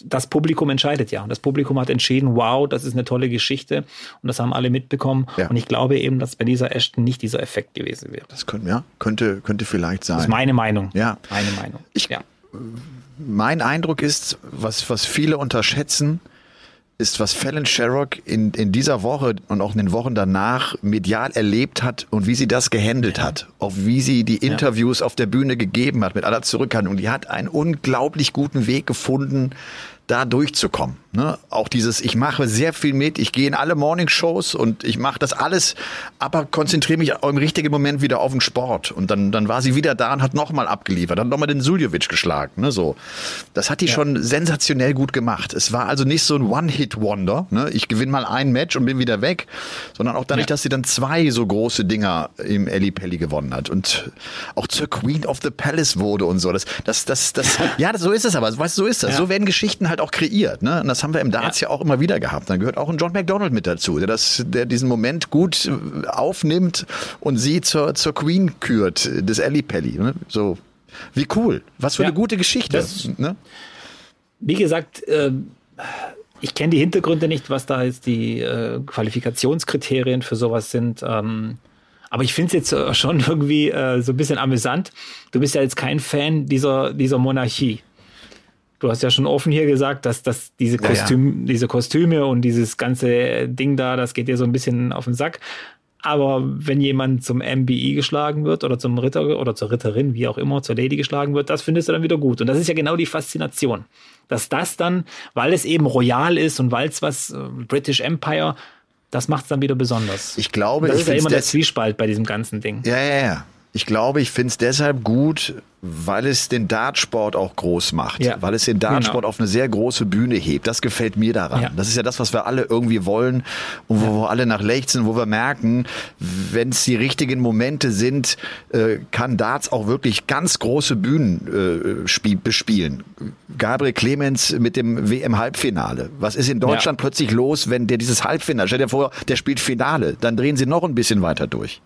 das Publikum entscheidet ja. Und das Publikum hat entschieden, wow, das ist eine tolle Geschichte. Und das haben alle mitbekommen. Ja. Und ich glaube eben, dass bei dieser Ashton nicht dieser Effekt gewesen wäre. Das könnte, ja, könnte, könnte vielleicht sein. Das ist meine Meinung. Ja. Meine Meinung. Ich, ja. Mein Eindruck ist, was, was viele unterschätzen, ist, was Fallon Sherrock in, in dieser Woche und auch in den Wochen danach medial erlebt hat und wie sie das gehandelt hat, auch wie sie die Interviews ja. auf der Bühne gegeben hat mit aller Zurückhaltung. Die hat einen unglaublich guten Weg gefunden, da durchzukommen. Ne? Auch dieses, ich mache sehr viel mit, ich gehe in alle Morningshows und ich mache das alles, aber konzentriere mich im richtigen Moment wieder auf den Sport. Und dann, dann war sie wieder da und hat nochmal abgeliefert, hat nochmal den Suljovic geschlagen. Ne? So. Das hat die ja. schon sensationell gut gemacht. Es war also nicht so ein One-Hit-Wonder, ne? ich gewinne mal ein Match und bin wieder weg, sondern auch dadurch, ja. dass sie dann zwei so große Dinger im Ellie Pelli gewonnen hat und auch zur Queen of the Palace wurde und so. Das, das, das, das, ja, so ist es aber, weißt so ist das. Ja. So werden Geschichten halt auch kreiert. Ne? Und das haben wir im Darts ja. ja auch immer wieder gehabt. Dann gehört auch ein John McDonald mit dazu, der, das, der diesen Moment gut äh, aufnimmt und sie zur, zur Queen kürt, des Ellie Pelli. Ne? So, wie cool. Was für ja. eine gute Geschichte. Das, ne? Wie gesagt, äh, ich kenne die Hintergründe nicht, was da jetzt die äh, Qualifikationskriterien für sowas sind. Ähm, aber ich finde es jetzt schon irgendwie äh, so ein bisschen amüsant. Du bist ja jetzt kein Fan dieser, dieser Monarchie. Du hast ja schon offen hier gesagt, dass, dass diese, Kostüm, ja, ja. diese Kostüme und dieses ganze Ding da, das geht dir so ein bisschen auf den Sack. Aber wenn jemand zum MBI geschlagen wird oder zum Ritter oder zur Ritterin, wie auch immer, zur Lady geschlagen wird, das findest du dann wieder gut. Und das ist ja genau die Faszination. Dass das dann, weil es eben royal ist und weil es was äh, British Empire, das macht es dann wieder besonders. Ich glaube, das ich ist ja immer der Zwiespalt bei diesem ganzen Ding. Ja, ja, ja. Ich glaube, ich finde es deshalb gut, weil es den Dartsport auch groß macht, ja. weil es den Dartsport genau. auf eine sehr große Bühne hebt. Das gefällt mir daran. Ja. Das ist ja das, was wir alle irgendwie wollen und wo ja. wir alle nach lechzen, wo wir merken, wenn es die richtigen Momente sind, äh, kann Darts auch wirklich ganz große Bühnen äh, bespielen. Gabriel Clemens mit dem WM-Halbfinale. Was ist in Deutschland plötzlich los, wenn der dieses Halbfinale, stell dir vor, der spielt Finale, dann drehen sie noch ein bisschen weiter durch.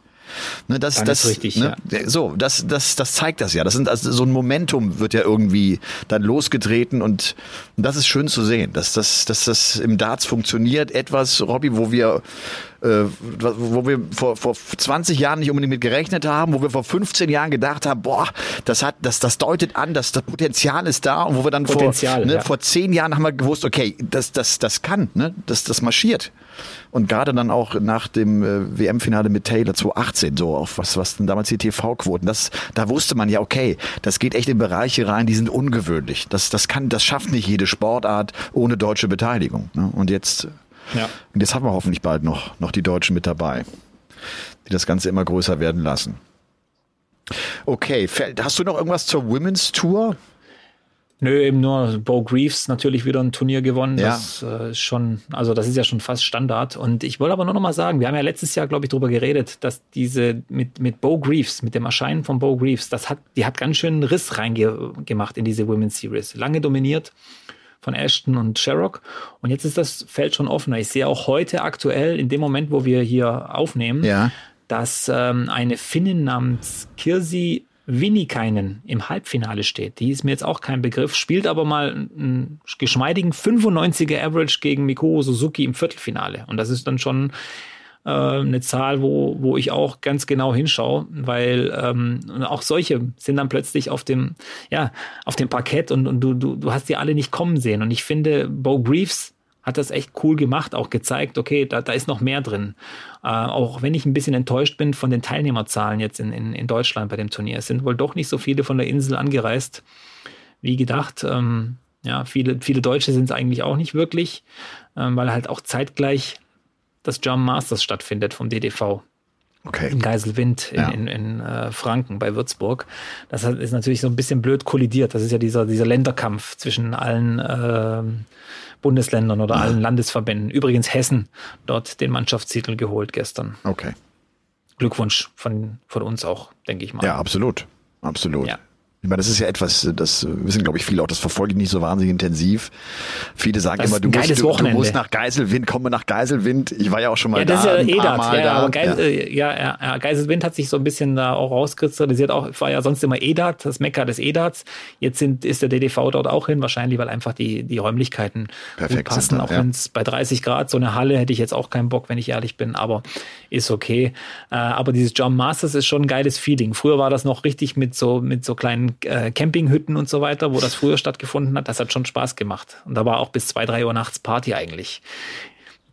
Ne, das, das, das richtig, ne, ja. So, das, das, das zeigt das ja. Das sind also so ein Momentum wird ja irgendwie dann losgetreten und, und das ist schön zu sehen, dass das, dass das im Darts funktioniert. Etwas, Robby, wo wir äh, wo wir vor, vor 20 Jahren nicht unbedingt mit gerechnet haben, wo wir vor 15 Jahren gedacht haben, boah, das hat, das, das deutet an, dass das Potenzial ist da und wo wir dann Potenzial, vor, ne, ja. vor 10 Jahren haben wir gewusst, okay, das, das, das kann, ne, das, das marschiert. Und gerade dann auch nach dem äh, WM-Finale mit Taylor 2018, so auf was, was denn damals die TV-Quoten, das, da wusste man ja, okay, das geht echt in Bereiche rein, die sind ungewöhnlich. Das, das kann, das schafft nicht jede Sportart ohne deutsche Beteiligung. Ne? Und jetzt, ja. und jetzt haben wir hoffentlich bald noch, noch die Deutschen mit dabei, die das Ganze immer größer werden lassen. Okay, hast du noch irgendwas zur Women's Tour? Nö, eben nur Bo Greaves natürlich wieder ein Turnier gewonnen. Ja. Das äh, ist schon, also das ist ja schon fast Standard. Und ich wollte aber nur noch mal sagen, wir haben ja letztes Jahr, glaube ich, drüber geredet, dass diese mit, mit Bo Greaves, mit dem Erscheinen von Bo Greaves, das hat, die hat ganz schön einen Riss reingemacht in diese Women's Series. Lange dominiert von Ashton und Sherrock. Und jetzt ist das Feld schon offener. Ich sehe auch heute aktuell, in dem Moment, wo wir hier aufnehmen, ja. dass ähm, eine Finnin namens Kirsi Winnikainen im Halbfinale steht. Die ist mir jetzt auch kein Begriff, spielt aber mal einen geschmeidigen 95er Average gegen Mikuro Suzuki im Viertelfinale. Und das ist dann schon äh, eine Zahl, wo, wo ich auch ganz genau hinschaue, weil ähm, auch solche sind dann plötzlich auf dem, ja, auf dem Parkett und, und du, du, du hast die alle nicht kommen sehen. Und ich finde, Bo Greaves hat das echt cool gemacht, auch gezeigt, okay, da, da ist noch mehr drin. Äh, auch wenn ich ein bisschen enttäuscht bin von den Teilnehmerzahlen jetzt in, in, in Deutschland bei dem Turnier. Es sind wohl doch nicht so viele von der Insel angereist, wie gedacht. Ähm, ja, viele, viele Deutsche sind es eigentlich auch nicht wirklich, ähm, weil halt auch zeitgleich das Jump Masters stattfindet vom DDV. Okay. In Geiselwind in, ja. in, in äh, Franken bei Würzburg. Das ist natürlich so ein bisschen blöd kollidiert. Das ist ja dieser, dieser Länderkampf zwischen allen äh, Bundesländern oder ja. allen Landesverbänden. Übrigens Hessen dort den Mannschaftstitel geholt gestern. Okay. Glückwunsch von, von uns auch, denke ich mal. Ja, absolut. Absolut. Ja. Ich meine, das ist ja etwas, das wissen, glaube ich, viele auch, das verfolge ich nicht so wahnsinnig intensiv. Viele sagen Das immer, du ein musst, du, du musst nach Geiselwind, komme nach Geiselwind. Ich war ja auch schon mal Ja, das da. ist ein ja paar Edat, Mal ja, da. aber Geis, ja. äh, ja, ja, ja, Geiselwind hat sich so ein bisschen da auch rauskristallisiert. Auch war ja sonst immer Edat, das Mekka des Edats. Jetzt sind, ist der DDV dort auch hin, wahrscheinlich, weil einfach die, die Räumlichkeiten Perfekt passen. sind da, auch wenn es bei 30 Grad so eine Halle hätte ich jetzt auch keinen Bock, wenn ich ehrlich bin, aber ist okay. Äh, aber dieses Jump Masters ist schon ein geiles Feeling. Früher war das noch richtig mit so, mit so kleinen äh, Campinghütten und so weiter, wo das früher stattgefunden hat. Das hat schon Spaß gemacht. Und da war auch bis zwei, drei Uhr nachts Party eigentlich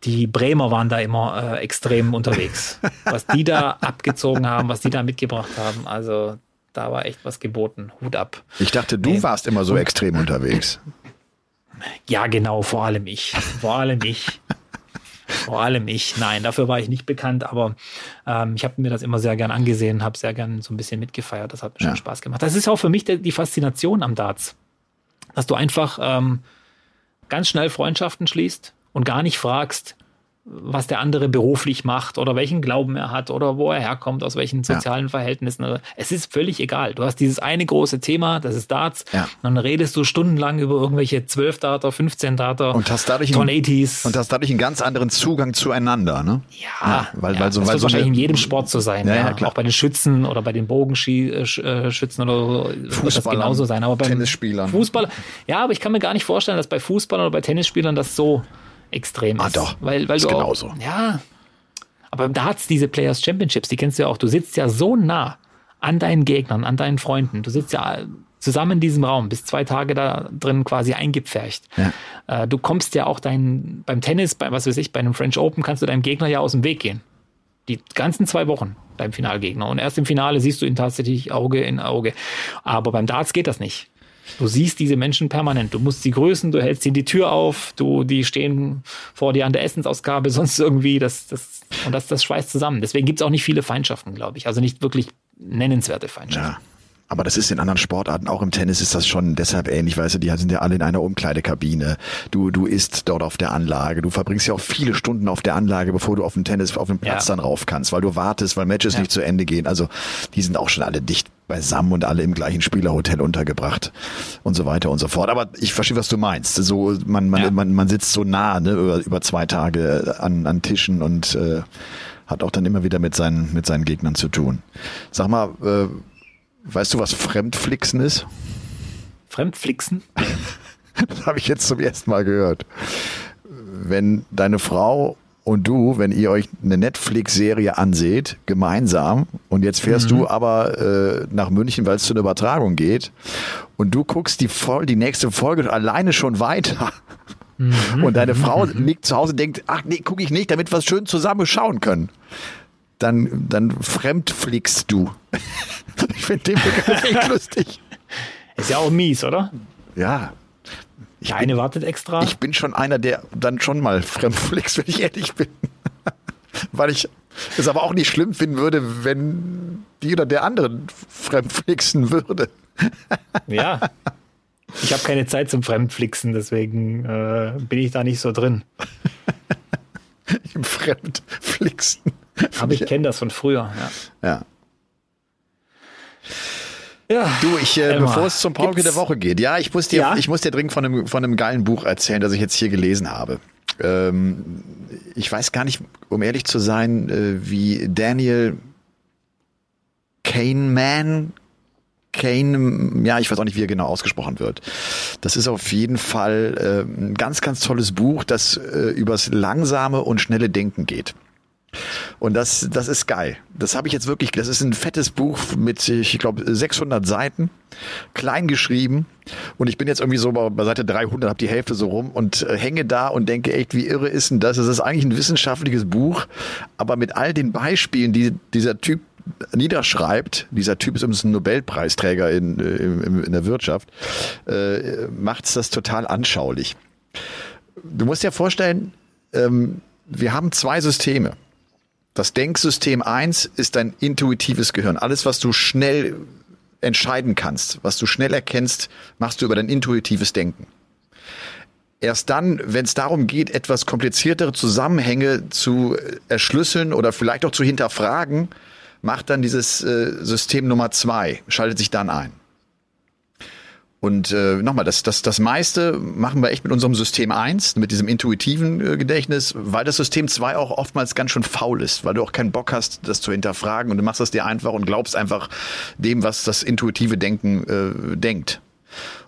die Bremer waren da immer äh, extrem unterwegs. Was die da abgezogen haben, was die da mitgebracht haben, also da war echt was geboten. Hut ab. Ich dachte, du Nee. warst immer so extrem unterwegs. Ja, genau, vor allem ich. Vor allem ich. Vor allem ich. Nein, dafür war ich nicht bekannt, aber ähm, ich habe mir das immer sehr gern angesehen, habe sehr gern so ein bisschen mitgefeiert. Das hat mir Ja. schon Spaß gemacht. Das ist auch für mich der, die Faszination am Darts. Dass du einfach ähm, ganz schnell Freundschaften schließt und gar nicht fragst, was der andere beruflich macht oder welchen Glauben er hat oder wo er herkommt, aus welchen sozialen Verhältnissen. Also, Es ist völlig egal. Du hast dieses eine große Thema, das ist Darts. Ja. Und dann redest du stundenlang über irgendwelche 12 Darter, 15 Darter, Und hast dadurch, einen, und hast dadlich einen ganz anderen Zugang zueinander, ne? ja, weil, ja, weil so, das weil wird so wahrscheinlich eine- in jedem Sport so sein. Ja, Ja, ja. Auch bei den Schützen oder bei den Bogenschützen oder so wird das genauso sein. Aber beim Tennisspielern. Fußball, ja, aber ich kann mir gar nicht vorstellen, dass bei Fußballern oder bei Tennisspielern das so extrem Ah, ist. doch. Weil, weil Ist du genauso. Auch, ja. Aber da hat's diese Players Championships, die kennst du ja auch. Du sitzt ja so nah an deinen Gegnern, an deinen Freunden. Du sitzt ja zusammen in diesem Raum, bist zwei Tage da drin quasi eingepfercht. Ja. Äh, du kommst ja auch dein, beim Tennis, bei, was weiß ich, bei einem French Open kannst du deinem Gegner ja aus dem Weg gehen. Die ganzen zwei Wochen beim Finalgegner. Und erst im Finale siehst du ihn tatsächlich Auge in Auge. Aber beim Darts geht das nicht. Du siehst diese Menschen permanent. Du musst sie grüßen, du hältst ihnen die Tür auf, du, die stehen vor dir an der Essensausgabe, sonst irgendwie. Das, das, und das, das schweißt zusammen. Deswegen gibt's auch nicht viele Feindschaften, glaube ich. Also nicht wirklich nennenswerte Feindschaften. Ja. Aber das ist in anderen Sportarten, auch im Tennis ist das schon deshalb ähnlich, weißt du, die sind ja alle in einer Umkleidekabine. Du, du isst dort auf der Anlage. Du verbringst ja auch viele Stunden auf der Anlage, bevor du auf den Tennis, auf den Platz Ja. dann rauf kannst, weil du wartest, weil Matches Ja. nicht zu Ende gehen. Also, die sind auch schon alle dicht beisammen und alle im gleichen Spielerhotel untergebracht und so weiter und so fort. Aber ich verstehe, was du meinst. So, man, man, Ja. man, man sitzt so nah, ne, über, über zwei Tage an, an Tischen und, äh, hat auch dann immer wieder mit seinen, mit seinen Gegnern zu tun. Sag mal, äh, Weißt du, was Fremdflixen ist? Fremdflixen? Das habe ich jetzt zum ersten Mal gehört. Wenn deine Frau und du, wenn ihr euch eine Netflix-Serie anseht, gemeinsam, und jetzt fährst du aber äh, nach München, weil es zu einer Übertragung geht, und du guckst die, Fol die nächste Folge alleine schon weiter. Und deine Frau liegt zu Hause und denkt, ach nee, gucke ich nicht, damit wir es schön zusammen schauen können. Dann, dann fremdflickst du. Ich finde den Begriff echt lustig. Ist ja auch mies, oder? Ja, Der eine wartet extra. ich bin schon einer, der dann schon mal fremdflixt, wenn ich ehrlich bin. Weil ich es aber auch nicht schlimm finden würde, wenn die oder der andere fremdflixen würde. Ja. Ich habe keine Zeit zum Fremdflixen, deswegen äh, bin ich da nicht so drin. Im Fremdflixen. Aber ich kenne das von früher. Ja. Ja. ja. Du, ich, äh, bevor es zum Pauke der Woche geht, ja, ich muss dir, Ja? ich muss dir dringend von einem, von einem geilen Buch erzählen, das ich jetzt hier gelesen habe. Ähm, ich weiß gar nicht, um ehrlich zu sein, äh, wie Daniel Kahneman, Kahn, ja, ich weiß auch nicht, wie er genau ausgesprochen wird. Das ist auf jeden Fall äh, ein ganz, ganz tolles Buch, das äh, übers langsame und schnelle Denken geht. Und das, das ist geil. Das habe ich jetzt wirklich, das ist ein fettes Buch mit, ich glaube, 600 Seiten, klein geschrieben. Und ich bin jetzt irgendwie so bei, Seite 300, habe die Hälfte so rum und äh, hänge da und denke echt, wie irre ist denn das? Es ist eigentlich ein wissenschaftliches Buch, aber mit all den Beispielen, die dieser Typ niederschreibt, dieser Typ ist übrigens ein Nobelpreisträger in, äh, in, in der Wirtschaft, äh, macht es das total anschaulich. Du musst dir vorstellen, ähm, wir haben zwei Systeme. Das Denksystem 1 ist dein intuitives Gehirn. Alles, was du schnell entscheiden kannst, was du schnell erkennst, machst du über dein intuitives Denken. Erst dann, wenn es darum geht, etwas kompliziertere Zusammenhänge zu erschlüsseln oder vielleicht auch zu hinterfragen, macht dann dieses äh, System Nummer zwei, schaltet sich dann ein. Und äh, nochmal, das, das, das meiste machen wir echt mit unserem System 1, mit diesem intuitiven äh, Gedächtnis, weil das System 2 auch oftmals ganz schön faul ist, weil du auch keinen Bock hast, das zu hinterfragen und du machst das dir einfach und glaubst einfach dem, was das intuitive Denken äh, denkt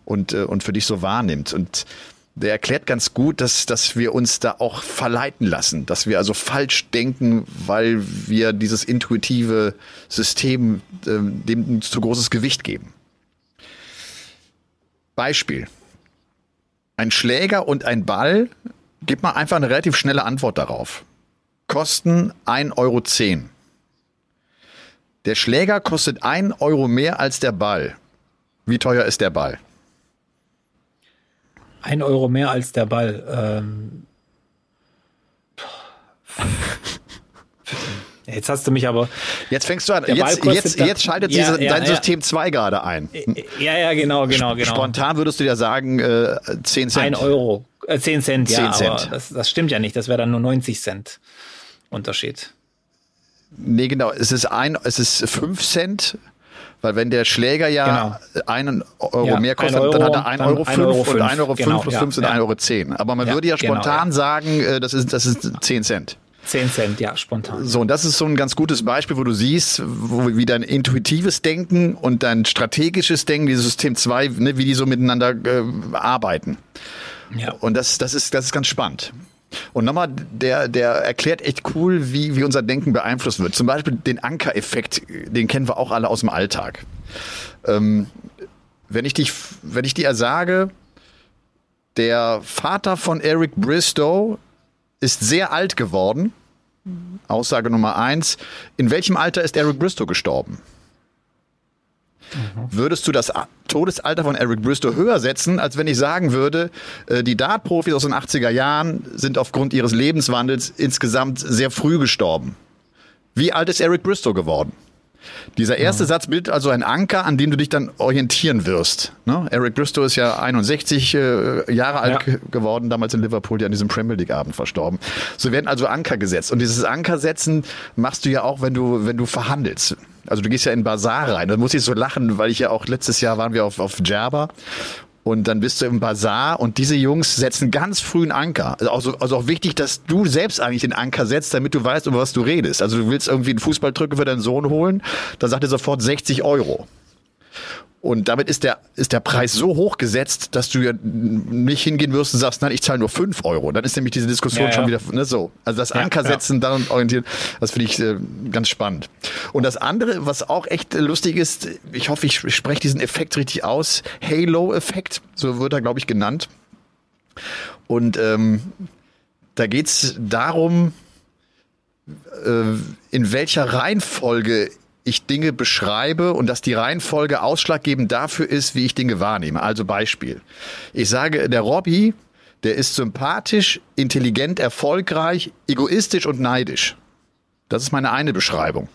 und, äh, und für dich so wahrnimmt. Und der erklärt ganz gut, dass, dass wir uns da auch verleiten lassen, dass wir also falsch denken, weil wir dieses intuitive System äh, dem zu großes Gewicht geben. Beispiel. Ein Schläger und ein Ball, gib mal einfach eine relativ schnelle Antwort darauf. Kosten 1,10 Euro. Der Schläger kostet 1 Euro mehr als der Ball. Wie teuer ist der Ball? 1 Euro mehr als der Ball. Ähm Jetzt hast du mich aber. Jetzt fängst du an. Jetzt, jetzt, jetzt, schaltet ja, diese, ja, dein ja. System 2 gerade ein. Ja, ja, genau, genau, genau. Spontan würdest du ja sagen, äh, 10 Cent. 1 Euro. Äh, 10 Cent, 10 ja. Cent. Das, das stimmt ja nicht. Das wäre dann nur 90 Cent Unterschied. Nee, genau. Es ist ein, es ist 5 Cent. Weil wenn der Schläger ja genau. einen Euro ja, mehr kostet, Euro, dann hat er 1,05 Euro, fünf Euro und 1,05 Euro genau, plus 5 sind ja. 1,10 Euro. Zehn. Aber man ja, würde ja genau, spontan genau, sagen, äh, das ist, das ist 10 Cent. 10 Cent, ja, spontan. So, und das ist so ein ganz gutes Beispiel, wo du siehst, wo, wie dein intuitives Denken und dein strategisches Denken, dieses System 2, ne, wie die so miteinander äh, arbeiten. Ja. Und das, das, ist, das ist ganz spannend. Und nochmal, der, der erklärt echt cool, wie, wie unser Denken beeinflusst wird. Zum Beispiel den Ankereffekt, den kennen wir auch alle aus dem Alltag. Ähm, wenn ich dich, wenn ich dir sage, der Vater von Eric Bristow ist sehr alt geworden. Aussage Nummer eins. In welchem Alter ist Eric Bristow gestorben? Mhm. Würdest du das Todesalter von Eric Bristow höher setzen, als wenn ich sagen würde, äh, die Dart-Profis aus den 80er Jahren sind aufgrund ihres Lebenswandels insgesamt sehr früh gestorben? Wie alt ist Eric Bristow geworden? Dieser erste ja. Satz bildet also ein Anker, an dem du dich dann orientieren wirst. Ne? Eric Bristow ist ja 61 äh, Jahre alt ja. geworden, damals in Liverpool, ja an diesem Premier League Abend verstorben. So werden also Anker gesetzt. Und dieses Ankersetzen machst du ja auch, wenn du, wenn du verhandelst. Also du gehst ja in Bazar rein. Da muss ich so lachen, weil ich ja auch letztes Jahr waren wir auf, auf Djerba und dann bist du im Bazar und diese Jungs setzen ganz früh einen Anker. Also, also, also auch wichtig, dass du selbst eigentlich den Anker setzt, damit du weißt, über was du redest. Also du willst irgendwie einen Fußballdrücker für deinen Sohn holen, dann sagt er sofort 60 Euro. Und damit ist der, ist der Preis so hoch gesetzt, dass du ja nicht hingehen wirst und sagst, nein, ich zahle nur fünf Euro. Dann ist nämlich diese Diskussion ja, schon wieder ne, so. Also das Anker setzen, ja. dann orientieren, das finde ich äh, ganz spannend. Und das andere, was auch echt lustig ist, ich hoffe, ich spreche diesen Effekt richtig aus, Halo-Effekt, so wird er, glaube ich, genannt. Und ähm, da geht's darum, äh, in welcher Reihenfolge ich Dinge beschreibe und dass die Reihenfolge ausschlaggebend dafür ist, wie ich Dinge wahrnehme. Also Beispiel. Ich sage, der Robby, der ist sympathisch, intelligent, erfolgreich, egoistisch und neidisch. Das ist meine eine Beschreibung.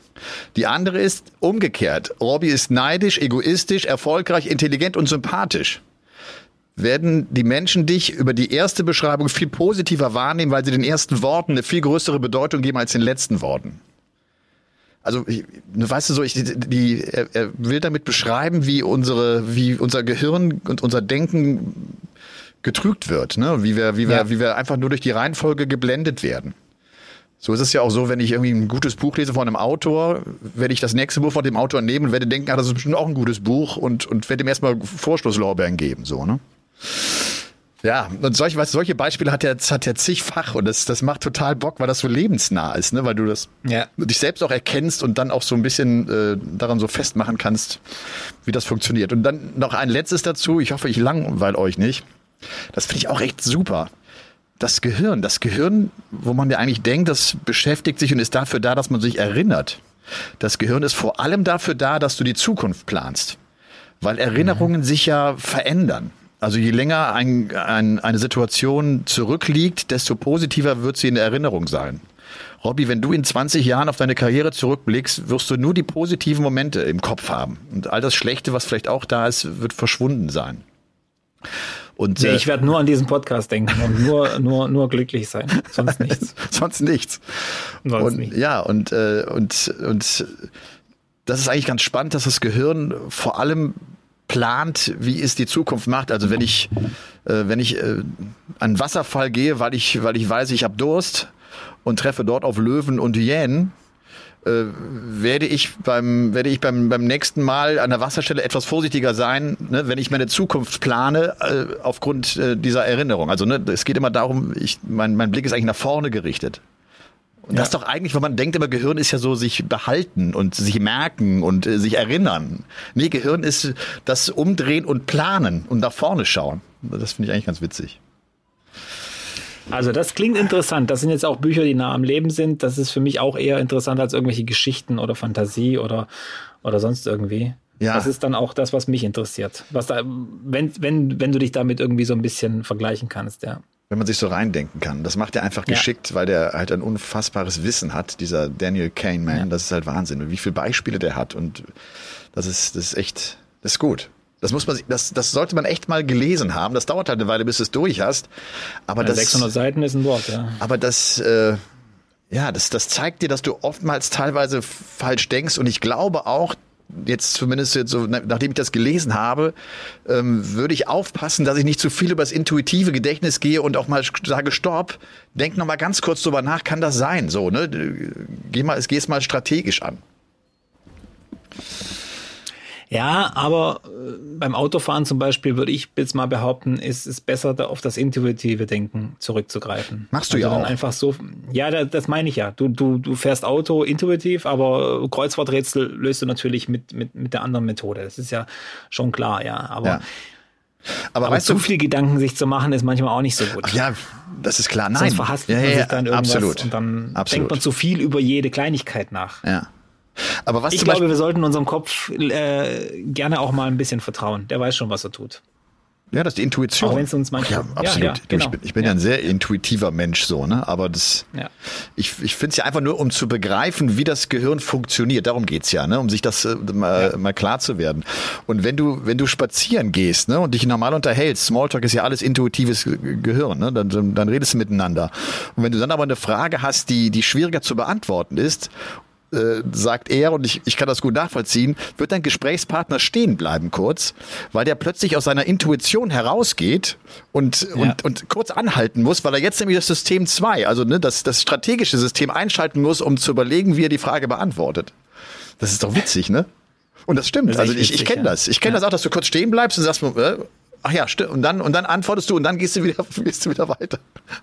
Die andere ist umgekehrt. Robby ist neidisch, egoistisch, erfolgreich, intelligent und sympathisch. Werden die Menschen dich über die erste Beschreibung viel positiver wahrnehmen, weil sie den ersten Worten eine viel größere Bedeutung geben als den letzten Worten? Also ich, weißt du so, ich, die, er, er will damit beschreiben, wie unsere, wie unser Gehirn und unser Denken getrügt wird, ne? Wie wir, wie wir, ja. wie wir einfach nur durch die Reihenfolge geblendet werden. So ist es ja auch so, wenn ich irgendwie ein gutes Buch lese von einem Autor, werde ich das nächste Buch von dem Autor nehmen und werde denken, ah, das ist bestimmt auch ein gutes Buch und, und werde ihm erstmal Vorschlusslorbeeren geben, so, ne? Ja, und solche, weißt, solche Beispiele hat er, hat er zigfach und das, das macht total Bock, weil das so lebensnah ist, ne? weil du das ja. dich selbst auch erkennst und dann auch so ein bisschen äh, daran so festmachen kannst, wie das funktioniert. Und dann noch ein letztes dazu, ich hoffe, ich langweile euch nicht. Das finde ich auch echt super. Das Gehirn, das Gehirn, wo man ja eigentlich denkt, das beschäftigt sich und ist dafür da, dass man sich erinnert. Das Gehirn ist vor allem dafür da, dass du die Zukunft planst. Weil Erinnerungen mhm. sich ja verändern. Also je länger ein, ein, eine Situation zurückliegt, desto positiver wird sie in der Erinnerung sein. Robby, wenn du in 20 Jahren auf deine Karriere zurückblickst, wirst du nur die positiven Momente im Kopf haben. Und all das Schlechte, was vielleicht auch da ist, wird verschwunden sein. Und, nee, äh, ich werde nur an diesen Podcast denken und nur, nur, nur glücklich sein. Sonst nichts. Sonst nichts. Sonst und, nichts. Ja, und, äh, und, und das ist eigentlich ganz spannend, dass das Gehirn vor allem plant, wie es die Zukunft macht. Also wenn ich, äh, wenn ich äh, an Wasserfall gehe, weil ich, weil ich weiß, ich habe Durst und treffe dort auf Löwen und Hyänen, äh, werde ich beim werde ich beim beim nächsten Mal an der Wasserstelle etwas vorsichtiger sein, ne, wenn ich meine Zukunft plane äh, aufgrund äh, dieser Erinnerung. Also ne, es geht immer darum, ich mein mein Blick ist eigentlich nach vorne gerichtet. Und das ist doch eigentlich, wenn man denkt, immer Gehirn ist ja so sich behalten und sich merken und äh, sich erinnern. Nee, Gehirn ist das Umdrehen und Planen und nach vorne schauen. Das finde ich eigentlich ganz witzig. Also das klingt interessant. Das sind jetzt auch Bücher, die nah am Leben sind. Das ist für mich auch eher interessant als irgendwelche Geschichten oder Fantasie oder, oder sonst irgendwie. Ja. Das ist dann auch das, was mich interessiert. Was da, wenn, wenn, wenn du dich damit irgendwie so ein bisschen vergleichen kannst, ja. Wenn man sich so reindenken kann. Das macht er einfach ja. geschickt, weil der halt ein unfassbares Wissen hat, dieser Daniel Kahneman. Ja. Das ist halt Wahnsinn. Und wie viele Beispiele der hat. Und das ist, das ist echt, das ist gut. Das muss man, das, das sollte man echt mal gelesen haben. Das dauert halt eine Weile, bis du es durch hast. Aber ja, das, 600 Seiten ist ein Wort, ja. Aber das, äh, ja, das, das zeigt dir, dass du oftmals teilweise falsch denkst. Und ich glaube auch, jetzt zumindest jetzt so, nachdem ich das gelesen habe, ähm, würde ich aufpassen, dass ich nicht zu viel über das intuitive Gedächtnis gehe und auch mal sage, stopp, denk noch mal ganz kurz drüber nach, kann das sein? So, ne? Geh mal, es mal strategisch an. Ja, aber äh, beim Autofahren zum Beispiel würde ich jetzt mal behaupten, ist es besser, da auf das intuitive Denken zurückzugreifen. Machst du also ja auch. Einfach so. Ja, das, das meine ich ja. Du, du, du fährst Auto intuitiv, aber Kreuzworträtsel löst du natürlich mit, mit, mit der anderen Methode. Das ist ja schon klar, ja. Aber ja. Aber, aber zu du, viel Gedanken sich zu machen, ist manchmal auch nicht so gut. Ach ja, das ist klar. Nein. Sonst verhasst ja, ja, man sich dann irgendwas absolut. und dann absolut. denkt man zu viel über jede Kleinigkeit nach. Ja. Aber was ich glaube, wir sollten unserem Kopf äh, gerne auch mal ein bisschen vertrauen. Der weiß schon, was er tut. Ja, das ist die Intuition. Auch wenn es uns manchmal. Ja, absolut. Ja, ja, genau. ich bin, ich bin ja. ein sehr intuitiver Mensch, so, ne? Aber das, ja. ich, ich finde es ja einfach nur, um zu begreifen, wie das Gehirn funktioniert. Darum geht's ja, ne? Um sich das äh, mal, mal klar zu werden. Und wenn du, wenn du spazieren gehst, ne? Und dich normal unterhältst, Smalltalk ist ja alles intuitives Gehirn, ne? Dann, dann redest du miteinander. Und wenn du dann aber eine Frage hast, die, die schwieriger zu beantworten ist äh, sagt er, und ich, ich kann das gut nachvollziehen, wird dein Gesprächspartner stehen bleiben kurz, weil der plötzlich aus seiner Intuition herausgeht und, ja. und, und kurz anhalten muss, weil er jetzt nämlich das System 2, also ne, das, das strategische System einschalten muss, um zu überlegen, wie er die Frage beantwortet. Das ist doch witzig, ne? Und das stimmt. Das also ich, ich kenne ja. das. Ich kenne ja. das auch, dass du kurz stehen bleibst und sagst, äh, ach ja, stimmt. Und dann, und dann antwortest du und dann gehst du wieder, gehst du wieder weiter.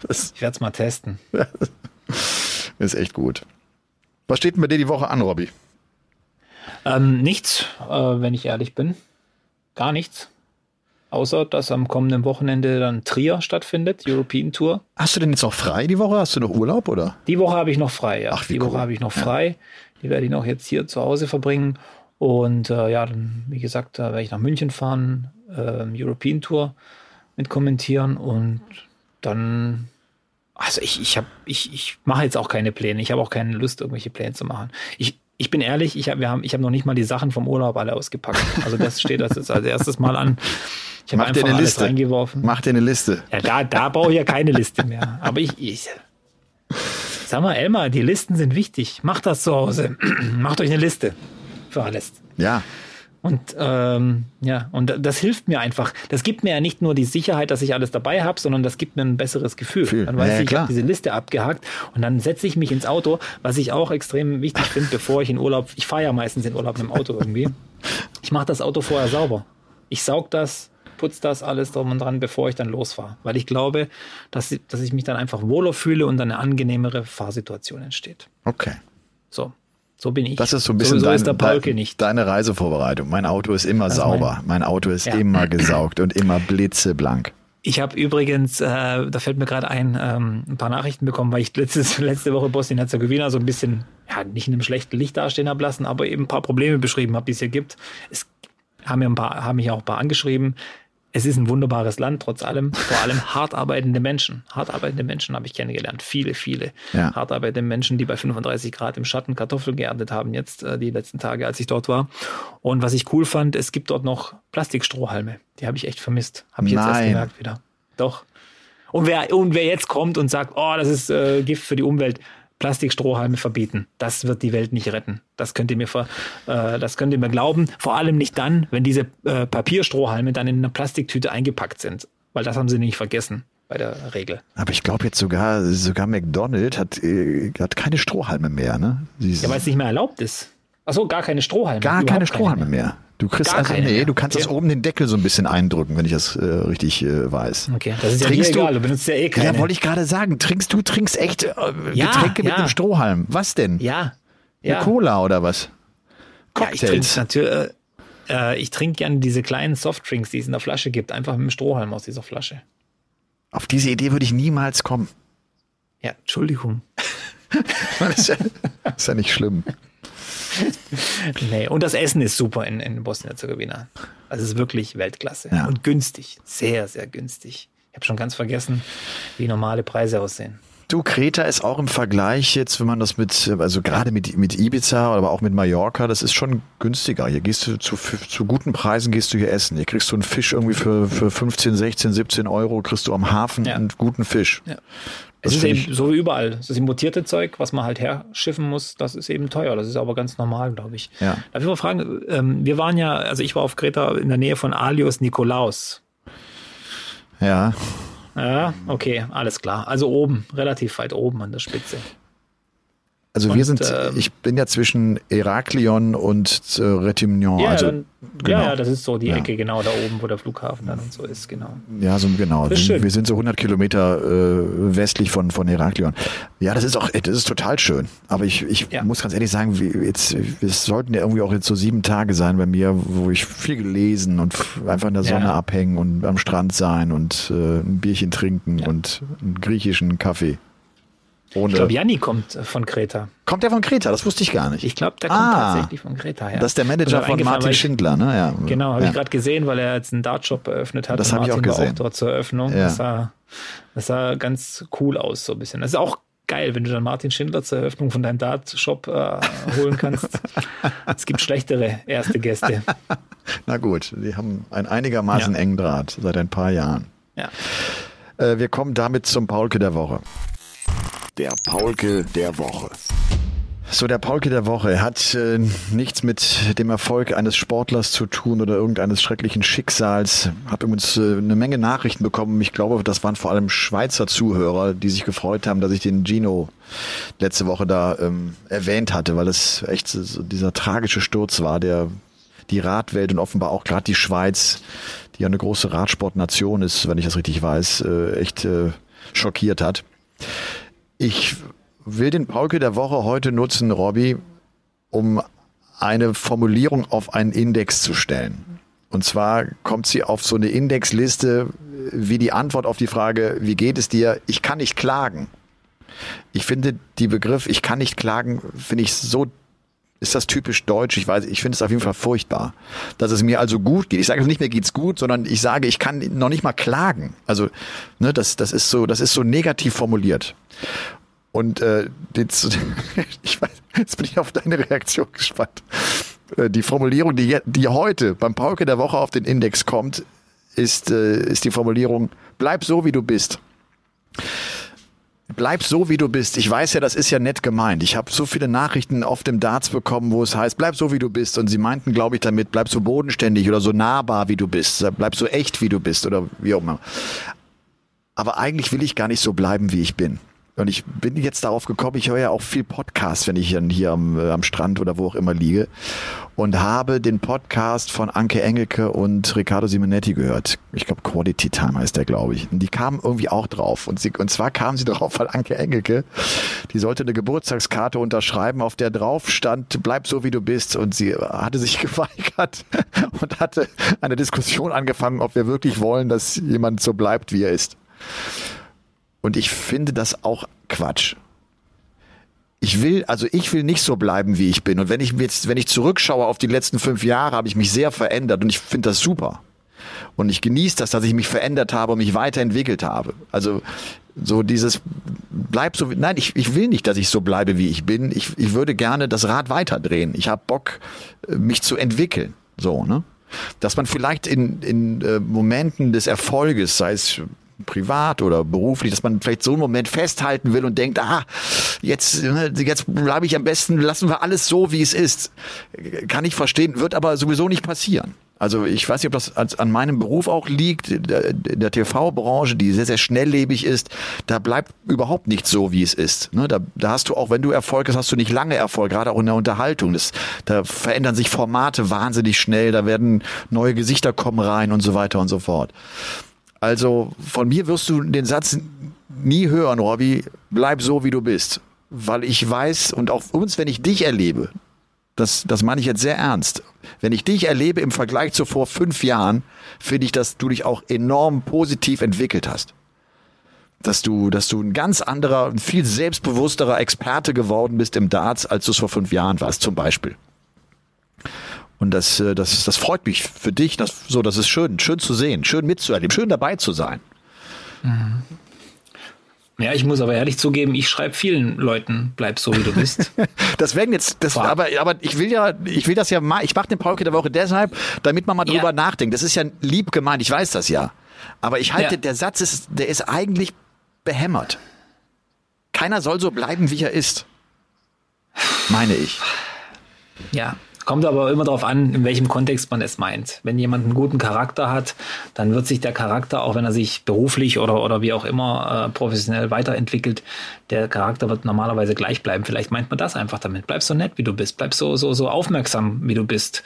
Das, ich werde es mal testen. ist echt gut. Was steht denn bei dir die Woche an, Robby? Ähm, nichts, äh, wenn ich ehrlich bin. Gar nichts. Außer, dass am kommenden Wochenende dann Trier stattfindet, European Tour. Hast du denn jetzt noch frei die Woche? Hast du noch Urlaub, oder? Die Woche habe ich noch frei, ja. Ach, wie die cool. Woche habe ich noch frei. Ja. Die werde ich noch jetzt hier zu Hause verbringen. Und äh, ja, dann, wie gesagt, da werde ich nach München fahren, äh, European Tour mit kommentieren und dann also ich, ich habe, ich, ich mache jetzt auch keine Pläne. Ich habe auch keine Lust, irgendwelche Pläne zu machen. Ich, ich bin ehrlich, ich habe, wir haben, ich habe noch nicht mal die Sachen vom Urlaub alle ausgepackt. Also das steht das jetzt als erstes Mal an. Ich habe einfach eine Liste. reingeworfen. Mach dir eine Liste. Ja, da, da brauche ich ja keine Liste mehr. Aber ich, ich, sag mal, Elmar, die Listen sind wichtig. Macht das zu Hause. Macht euch eine Liste für alles. Ja, und ähm, ja, und das hilft mir einfach. Das gibt mir ja nicht nur die Sicherheit, dass ich alles dabei habe, sondern das gibt mir ein besseres Gefühl. Gefühl. Dann weiß ja, ich, ich habe diese Liste abgehakt und dann setze ich mich ins Auto, was ich auch extrem wichtig finde, bevor ich in Urlaub, ich fahre ja meistens in Urlaub mit dem Auto irgendwie. Ich mache das Auto vorher sauber. Ich saug das, putze das alles drum und dran, bevor ich dann losfahre. Weil ich glaube, dass, dass ich mich dann einfach wohler fühle und eine angenehmere Fahrsituation entsteht. Okay. So. So bin ich. Das ist so ein bisschen so, so dein, dein, deine Reisevorbereitung. Mein Auto ist immer das sauber. Mein, mein, Auto ist ja. immer gesaugt und immer blitzeblank. Ich habe übrigens, äh, da fällt mir gerade ein, ähm, ein paar Nachrichten bekommen, weil ich letztes, letzte Woche Bosnien-Herzegowina so ein bisschen, ja, nicht in einem schlechten Licht dastehen habe lassen, aber eben ein paar Probleme beschrieben habe, die es hier gibt. Es haben mir ein paar, haben mich auch ein paar angeschrieben es ist ein wunderbares Land, trotz allem. Vor allem hart arbeitende Menschen. Hart arbeitende Menschen habe ich kennengelernt. Viele, viele ja. hart arbeitende Menschen, die bei 35 Grad im Schatten Kartoffeln geerntet haben, jetzt äh, die letzten Tage, als ich dort war. Und was ich cool fand, es gibt dort noch Plastikstrohhalme. Die habe ich echt vermisst. Habe ich jetzt Nein. erst gemerkt wieder. Doch. Und wer, und wer jetzt kommt und sagt, oh, das ist äh, Gift für die Umwelt, Plastikstrohhalme verbieten. Das wird die Welt nicht retten. Das könnt ihr mir, ver, äh, das könnt ihr mir glauben. Vor allem nicht dann, wenn diese äh, Papierstrohhalme dann in einer Plastiktüte eingepackt sind. Weil das haben sie nicht vergessen bei der Regel. Aber ich glaube jetzt sogar, sogar McDonald's hat, äh, hat keine Strohhalme mehr, ne? Diese ja, weil es nicht mehr erlaubt ist. Achso, gar keine Strohhalme. Gar keine Strohhalme keine mehr. mehr. Du kriegst Gar also, nee, mehr. du kannst okay. das oben den Deckel so ein bisschen eindrücken, wenn ich das äh, richtig äh, weiß. Okay, das ist trinkst ja egal, du benutzt ja eh keine. Ja, wollte ich gerade sagen. Trinkst du, trinkst echt äh, ja, Getränke ja. mit einem Strohhalm. Was denn? Ja. ja. Eine Cola oder was? Cocktails. Ja, ich trinke äh, äh, ich trinke gerne diese kleinen Softdrinks, die es in der Flasche gibt, einfach mit dem Strohhalm aus dieser Flasche. Auf diese Idee würde ich niemals kommen. Ja, Entschuldigung. das, ist ja, das ist ja nicht schlimm. nee, und das Essen ist super in, in Bosnien-Herzegowina. Also es ist wirklich Weltklasse ja. und günstig, sehr, sehr günstig. Ich habe schon ganz vergessen, wie normale Preise aussehen. Du, Kreta ist auch im Vergleich jetzt, wenn man das mit, also gerade mit, mit Ibiza, aber auch mit Mallorca, das ist schon günstiger. Hier gehst du zu, zu guten Preisen gehst du hier essen. Hier kriegst du einen Fisch irgendwie für, für 15, 16, 17 Euro, kriegst du am Hafen ja. einen guten Fisch. Ja. Es ist eben so wie überall. Das ist importierte Zeug, was man halt herschiffen muss, das ist eben teuer. Das ist aber ganz normal, glaube ich. Ja. Darf ich mal fragen, ähm, wir waren ja, also ich war auf Kreta in der Nähe von Alios Nikolaus. Ja. Ja, okay, alles klar. Also oben, relativ weit oben an der Spitze. Also und, wir sind, äh, ich bin ja zwischen Heraklion und äh, Retimnion. Ja, also, dann, genau. ja, das ist so die ja. Ecke genau da oben, wo der Flughafen dann und so ist, genau. Ja, so genau. Wir, wir, sind so 100 Kilometer äh, westlich von von Heraklion. Ja, das ist auch, das ist total schön. Aber ich, ich ja. muss ganz ehrlich sagen, wir, jetzt, es sollten ja irgendwie auch jetzt so sieben Tage sein bei mir, wo ich viel gelesen und einfach in der Sonne ja. abhängen und am Strand sein und äh, ein Bierchen trinken und einen griechischen Kaffee. Ohne ich glaube, Janni kommt äh, von Kreta. Kommt der von Kreta? Das wusste ich gar nicht. Ich glaube, der kommt ah, tatsächlich von Kreta her. Das ist der Manager von Martin Schindler, ne? Ja. Genau, habe ja. ich gerade gesehen, weil er jetzt einen Dartshop eröffnet hat. Das habe ich auch gesehen. War auch dort zur Eröffnung. Ja. Das, sah, das sah ganz cool aus, so ein bisschen. Das ist auch geil, wenn du dann Martin Schindler zur Eröffnung von deinem Dartshop äh, holen kannst. es gibt schlechtere erste Gäste. Na gut, die haben einen einigermaßen ja. engen Draht seit ein paar Jahren. Ja. Äh, wir kommen damit zum Paulke der Woche. Der Paulke der Woche. So, der Paulke der Woche hat äh, nichts mit dem Erfolg eines Sportlers zu tun oder irgendeines schrecklichen Schicksals. Habe übrigens äh, eine Menge Nachrichten bekommen. Ich glaube, das waren vor allem Schweizer Zuhörer, die sich gefreut haben, dass ich den Gino letzte Woche da ähm, erwähnt hatte, weil es echt so dieser tragische Sturz war, der die Radwelt und offenbar auch gerade die Schweiz, die ja eine große Radsportnation ist, wenn ich das richtig weiß, äh, echt äh, schockiert hat. Ich will den Paulke der Woche heute nutzen, Robby, um eine Formulierung auf einen Index zu stellen. Und zwar kommt sie auf so eine Indexliste wie die Antwort auf die Frage, wie geht es dir? Ich kann nicht klagen. Ich finde die Begriff, ich kann nicht klagen, finde ich so, ist das typisch deutsch? Ich weiß, ich finde es auf jeden Fall furchtbar. Dass es mir also gut geht. Ich sage nicht, mir geht's gut, sondern ich sage, ich kann noch nicht mal klagen. Also, ne, das, das ist so, das ist so negativ formuliert. Und äh, jetzt, ich weiß, jetzt bin ich auf deine Reaktion gespannt. Äh, die Formulierung, die, die heute beim Pauke der Woche auf den Index kommt, ist, äh, ist die Formulierung, bleib so, wie du bist. Bleib so, wie du bist. Ich weiß ja, das ist ja nett gemeint. Ich habe so viele Nachrichten auf dem Darts bekommen, wo es heißt, bleib so, wie du bist. Und sie meinten, glaube ich, damit, bleib so bodenständig oder so nahbar, wie du bist. Bleib so echt, wie du bist oder wie auch immer. Aber eigentlich will ich gar nicht so bleiben, wie ich bin. Und ich bin jetzt darauf gekommen, ich höre ja auch viel Podcast, wenn ich dann hier am, äh, am Strand oder wo auch immer liege. Und habe den Podcast von Anke Engelke und Riccardo Simonetti gehört. Ich glaube, Quality Time heißt der, glaube ich. Und die kamen irgendwie auch drauf. Und, sie, und zwar kamen sie drauf, weil Anke Engelke, die sollte eine Geburtstagskarte unterschreiben, auf der drauf stand, bleib so wie du bist. Und sie hatte sich geweigert und hatte eine Diskussion angefangen, ob wir wirklich wollen, dass jemand so bleibt, wie er ist. Und ich finde das auch Quatsch. Ich will, also ich will nicht so bleiben, wie ich bin. Und wenn ich jetzt, wenn ich zurückschaue auf die letzten fünf Jahre, habe ich mich sehr verändert und ich finde das super. Und ich genieße das, dass ich mich verändert habe und mich weiterentwickelt habe. Also so dieses bleib so nein ich, ich will nicht dass ich so bleibe wie ich bin ich, ich würde gerne das Rad weiterdrehen ich habe Bock mich zu entwickeln so ne dass man vielleicht in, in äh, Momenten des Erfolges sei es privat oder beruflich, dass man vielleicht so einen Moment festhalten will und denkt, ah, jetzt, ne, jetzt bleibe ich am besten, lassen wir alles so, wie es ist. Kann ich verstehen, wird aber sowieso nicht passieren. Also ich weiß nicht, ob das an meinem Beruf auch liegt, in der TV-Branche, die sehr, sehr schnelllebig ist, da bleibt überhaupt nicht so, wie es ist. Ne? Da, da hast du auch, wenn du Erfolg hast, hast du nicht lange Erfolg, gerade auch in der Unterhaltung. Das, da verändern sich Formate wahnsinnig schnell, da werden neue Gesichter kommen rein und so weiter und so fort. Also von mir wirst du den Satz nie hören, Robby, bleib so, wie du bist. Weil ich weiß und auch uns, wenn ich dich erlebe, das, das meine ich jetzt sehr ernst. Wenn ich dich erlebe im Vergleich zu vor fünf Jahren, finde ich, dass du dich auch enorm positiv entwickelt hast. Dass du, dass du ein ganz anderer, ein viel selbstbewussterer Experte geworden bist im Darts, als du es vor fünf Jahren warst, zum Beispiel. Und das, äh, das, das freut mich für dich. Das, so, das ist schön, schön zu sehen, schön mitzuerleben, schön dabei zu sein. Mhm. Ja, ich muss aber ehrlich zugeben, ich schreibe vielen Leuten, bleib so wie du bist. das werden jetzt, das, aber, aber ich will ja, ich will das ja mal, ich mache den Paulke der Woche deshalb, damit man mal drüber ja. nachdenkt. Das ist ja lieb gemeint, ich weiß das ja. Aber ich halte, ja. der Satz ist, der ist eigentlich behämmert. Keiner soll so bleiben, wie er ist. Meine ich. Ja, Kommt aber immer darauf an, in welchem Kontext man es meint. Wenn jemand einen guten Charakter hat, dann wird sich der Charakter, auch wenn er sich beruflich oder, oder wie auch immer äh, professionell weiterentwickelt, der Charakter wird normalerweise gleich bleiben. Vielleicht meint man das einfach damit. Bleib so nett, wie du bist. Bleib so, so, so aufmerksam, wie du bist.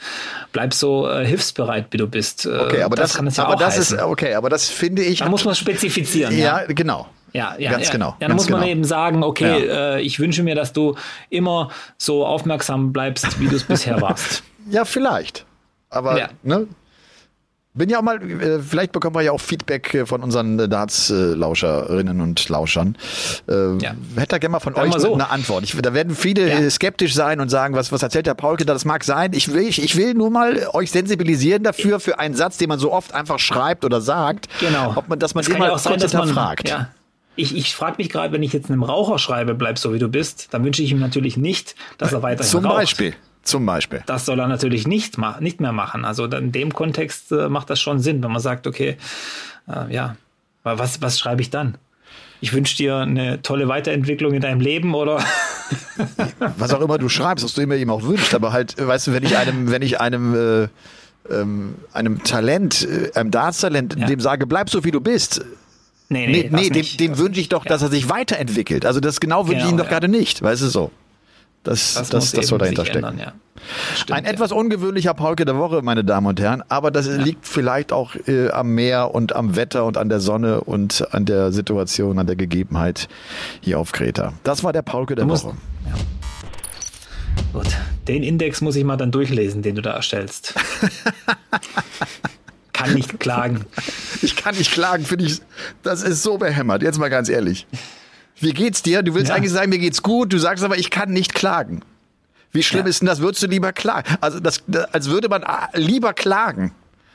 Bleib so äh, hilfsbereit, wie du bist. Äh, okay, aber das, das kann es ja aber auch das heißen. ist, okay, aber das finde ich. Da muss man spezifizieren. Ja, ja. genau. Ja, ja, ganz ja. genau. Ja, dann muss man genau. eben sagen, okay, ja. äh, ich wünsche mir, dass du immer so aufmerksam bleibst, wie du es bisher warst. Ja, vielleicht. Aber ja. ne, bin ja auch mal, äh, vielleicht bekommen wir ja auch Feedback äh, von unseren äh, Darts-Lauscherinnen und Lauschern. Äh, ja. Hätte da gerne mal von Sagen euch so. eine Antwort. Ich, da werden viele ja. skeptisch sein und sagen, was, was erzählt der Paulke da? Das mag sein. Ich will, ich, ich will nur mal euch sensibilisieren dafür, für einen Satz, den man so oft einfach schreibt oder sagt. Genau. Ob man, dass man das den mal auch sein, dass man, fragt. Ja ich, ich frage mich gerade, wenn ich jetzt einem Raucher schreibe, bleib so wie du bist, dann wünsche ich ihm natürlich nicht, dass er weiterhin Zum raucht. Beispiel. Zum Beispiel. Das soll er natürlich nicht, nicht mehr machen. Also in dem Kontext äh, macht das schon Sinn, wenn man sagt, okay, äh, ja, was, was schreibe ich dann? Ich wünsche dir eine tolle Weiterentwicklung in deinem Leben oder was auch immer du schreibst, was du immer ihm auch wünschst, aber halt, weißt du, wenn ich einem, wenn ich einem äh, ähm, einem Talent, äh, einem Darts-Talent, ja. dem sage, bleib so wie du bist, Nee, nee, nee, nee dem, dem wünsche ich doch, ja. dass er sich weiterentwickelt. Also das genau wünsche genau, ich ihm doch ja. gerade nicht, weißt du so. Das, das, das, das soll dahinter stecken. Ändern, ja. Stimmt, Ein etwas ungewöhnlicher Paulke der Woche, meine Damen und Herren, aber das liegt vielleicht auch äh, am Meer und am Wetter und an der Sonne und an der Situation, an der Gegebenheit hier auf Kreta. Das war der Paulke der musst, Woche. Gut, den Index muss ich mal dann durchlesen, den du da erstellst. kann nicht klagen. Ich kann nicht klagen, finde ich. Das ist so behämmert. Jetzt mal ganz ehrlich. Wie geht's dir? Du willst ja. eigentlich sagen, mir geht's gut. Du sagst aber, ich kann nicht klagen. Wie schlimm ja. ist denn das? Würdest du lieber klagen? Also, das, als würde man ah, lieber klagen.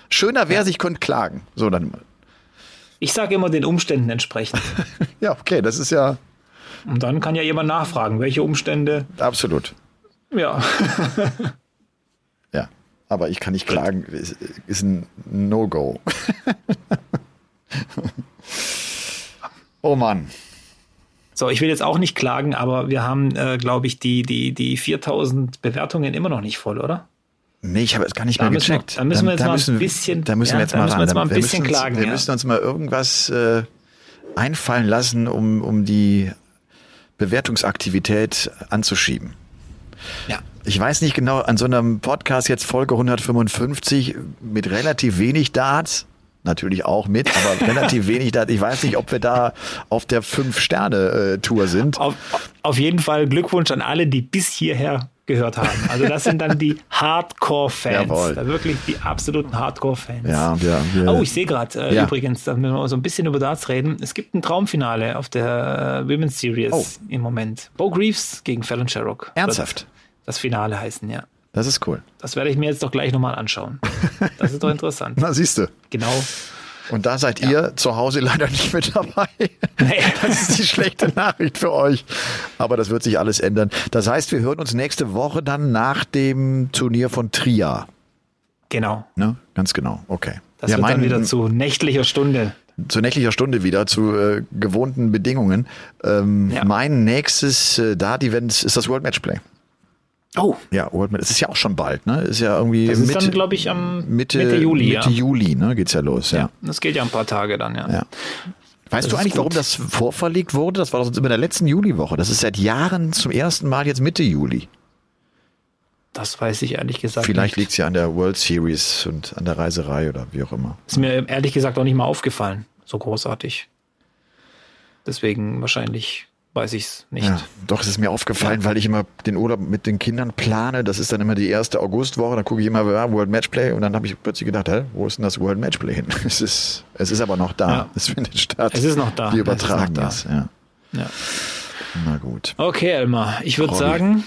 Schöner wäre, ja. ich könnte klagen. So dann. Ich sage immer den Umständen entsprechend. ja, okay, das ist ja. Und dann kann ja jemand nachfragen, welche Umstände. Absolut. Ja. aber ich kann nicht klagen, ist, ist ein No-Go. oh Mann. So, ich will jetzt auch nicht klagen, aber wir haben, äh, glaube ich, die, die, die 4000 Bewertungen immer noch nicht voll, oder? Nee, ich habe es gar nicht da mehr gecheckt. Wir, da müssen wir jetzt da, da mal ein bisschen, da müssen wir jetzt mal, ran. Jetzt mal ein bisschen klagen. Wir ja. müssen uns mal irgendwas äh, einfallen lassen, um, um die Bewertungsaktivität anzuschieben. Ja. Ich weiß nicht genau, an so einem Podcast jetzt Folge 155 mit relativ wenig Darts, natürlich auch mit, aber relativ wenig Darts. Ich weiß nicht, ob wir da auf der Fünf-Sterne-Tour sind. Auf, auf jeden Fall Glückwunsch an alle, die bis hierher gehört haben. Also das sind dann die Hardcore-Fans. Wirklich die absoluten Hardcore-Fans. Ja, ja, ja. Oh, ich sehe gerade äh, ja. übrigens, da müssen wir so ein bisschen über Darts reden. Es gibt ein Traumfinale auf der äh, Women's Series oh. im Moment. Bo Greaves gegen Fallon Sherrock. Ernsthaft? das Finale heißen, ja. Das ist cool. Das werde ich mir jetzt doch gleich nochmal anschauen. Das ist doch interessant. Na, siehst du. Genau. Und da seid ja. ihr zu Hause leider nicht mit dabei. Nee. Das ist die schlechte Nachricht für euch. Aber das wird sich alles ändern. Das heißt, wir hören uns nächste Woche dann nach dem Turnier von Trier. Genau. Ne? Ganz genau. Okay. Das ja, wird dann wieder zu nächtlicher Stunde. zu nächtlicher Stunde wieder, zu äh, gewohnten Bedingungen. Ähm, Ja. Mein nächstes äh, Dart-Event ist das World Matchplay. Oh, Ja, World Match, es ist ja auch schon bald, ne? Ist ja irgendwie das ist Mitte, dann, glaube ich, am Mitte, Mitte Juli. Mitte ja. Juli, ne? Geht's ja los, ja. ja. Das geht ja ein paar Tage dann, ja. ja. Weißt Das du eigentlich, gut. warum das vorverlegt wurde? Das war doch sonst immer in der letzten Juliwoche. Das ist seit Jahren zum ersten Mal jetzt Mitte Juli. Das weiß ich ehrlich gesagt Vielleicht nicht. liegt's ja an der World Series und an der Reiserei oder wie auch immer. Ist mir ehrlich gesagt auch nicht mal aufgefallen. So großartig. Deswegen wahrscheinlich weiß ich es nicht. Ja, doch, es ist mir aufgefallen, weil ich immer den Urlaub mit den Kindern plane. Das ist dann immer die erste Augustwoche. Dann gucke ich immer, ja, World Matchplay. Und dann habe ich plötzlich gedacht, hä, wo ist denn das World Matchplay hin? Es ist, es ist aber noch da. Ja. Es findet statt. Es ist noch da. Wir Es ist übertragen es. Ja. Ja. Na gut. Okay, Elmar, ich würde sagen,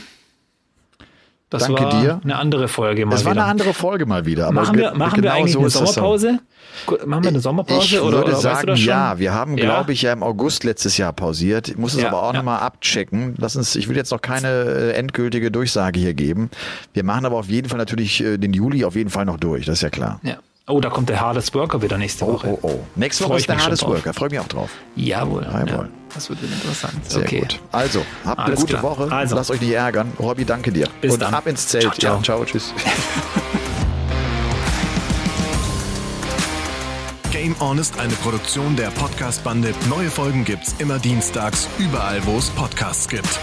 das Danke war dir. eine andere Folge mal Es war wieder. eine andere Folge mal wieder. Aber machen wir, machen wir genau eigentlich so eine. Sommerpause? Machen wir eine Sommerpause? Ich oder, würde oder weißt du sagen, das schon? ja. Wir haben, Ja? glaube ich, ja im August letztes Jahr pausiert. Ich muss es Ja, aber auch ja. nochmal abchecken. Lass uns, ich will jetzt noch keine äh, endgültige Durchsage hier geben. Wir machen aber auf jeden Fall natürlich äh, den Juli auf jeden Fall noch durch. Das ist ja klar. Ja. Oh, da kommt der Hardest Worker wieder nächste Oh, Woche. oh, oh. Nächste Freu Woche ich ist der mich schon Hardest drauf. Worker. Freue mich auch drauf. Jawohl. Jawohl. Ja, das wird wieder interessant. Sehr okay. gut. Also, habt eine Alles gute klar. Woche. Also. Lasst euch nicht ärgern. Robby, danke dir. Bis Und dann. ab ins Zelt. Ciao, ciao. Ja, ciao, tschüss. Game On ist eine Produktion der Podcast-Bande. Neue Folgen gibt's immer dienstags, überall, wo es Podcasts gibt.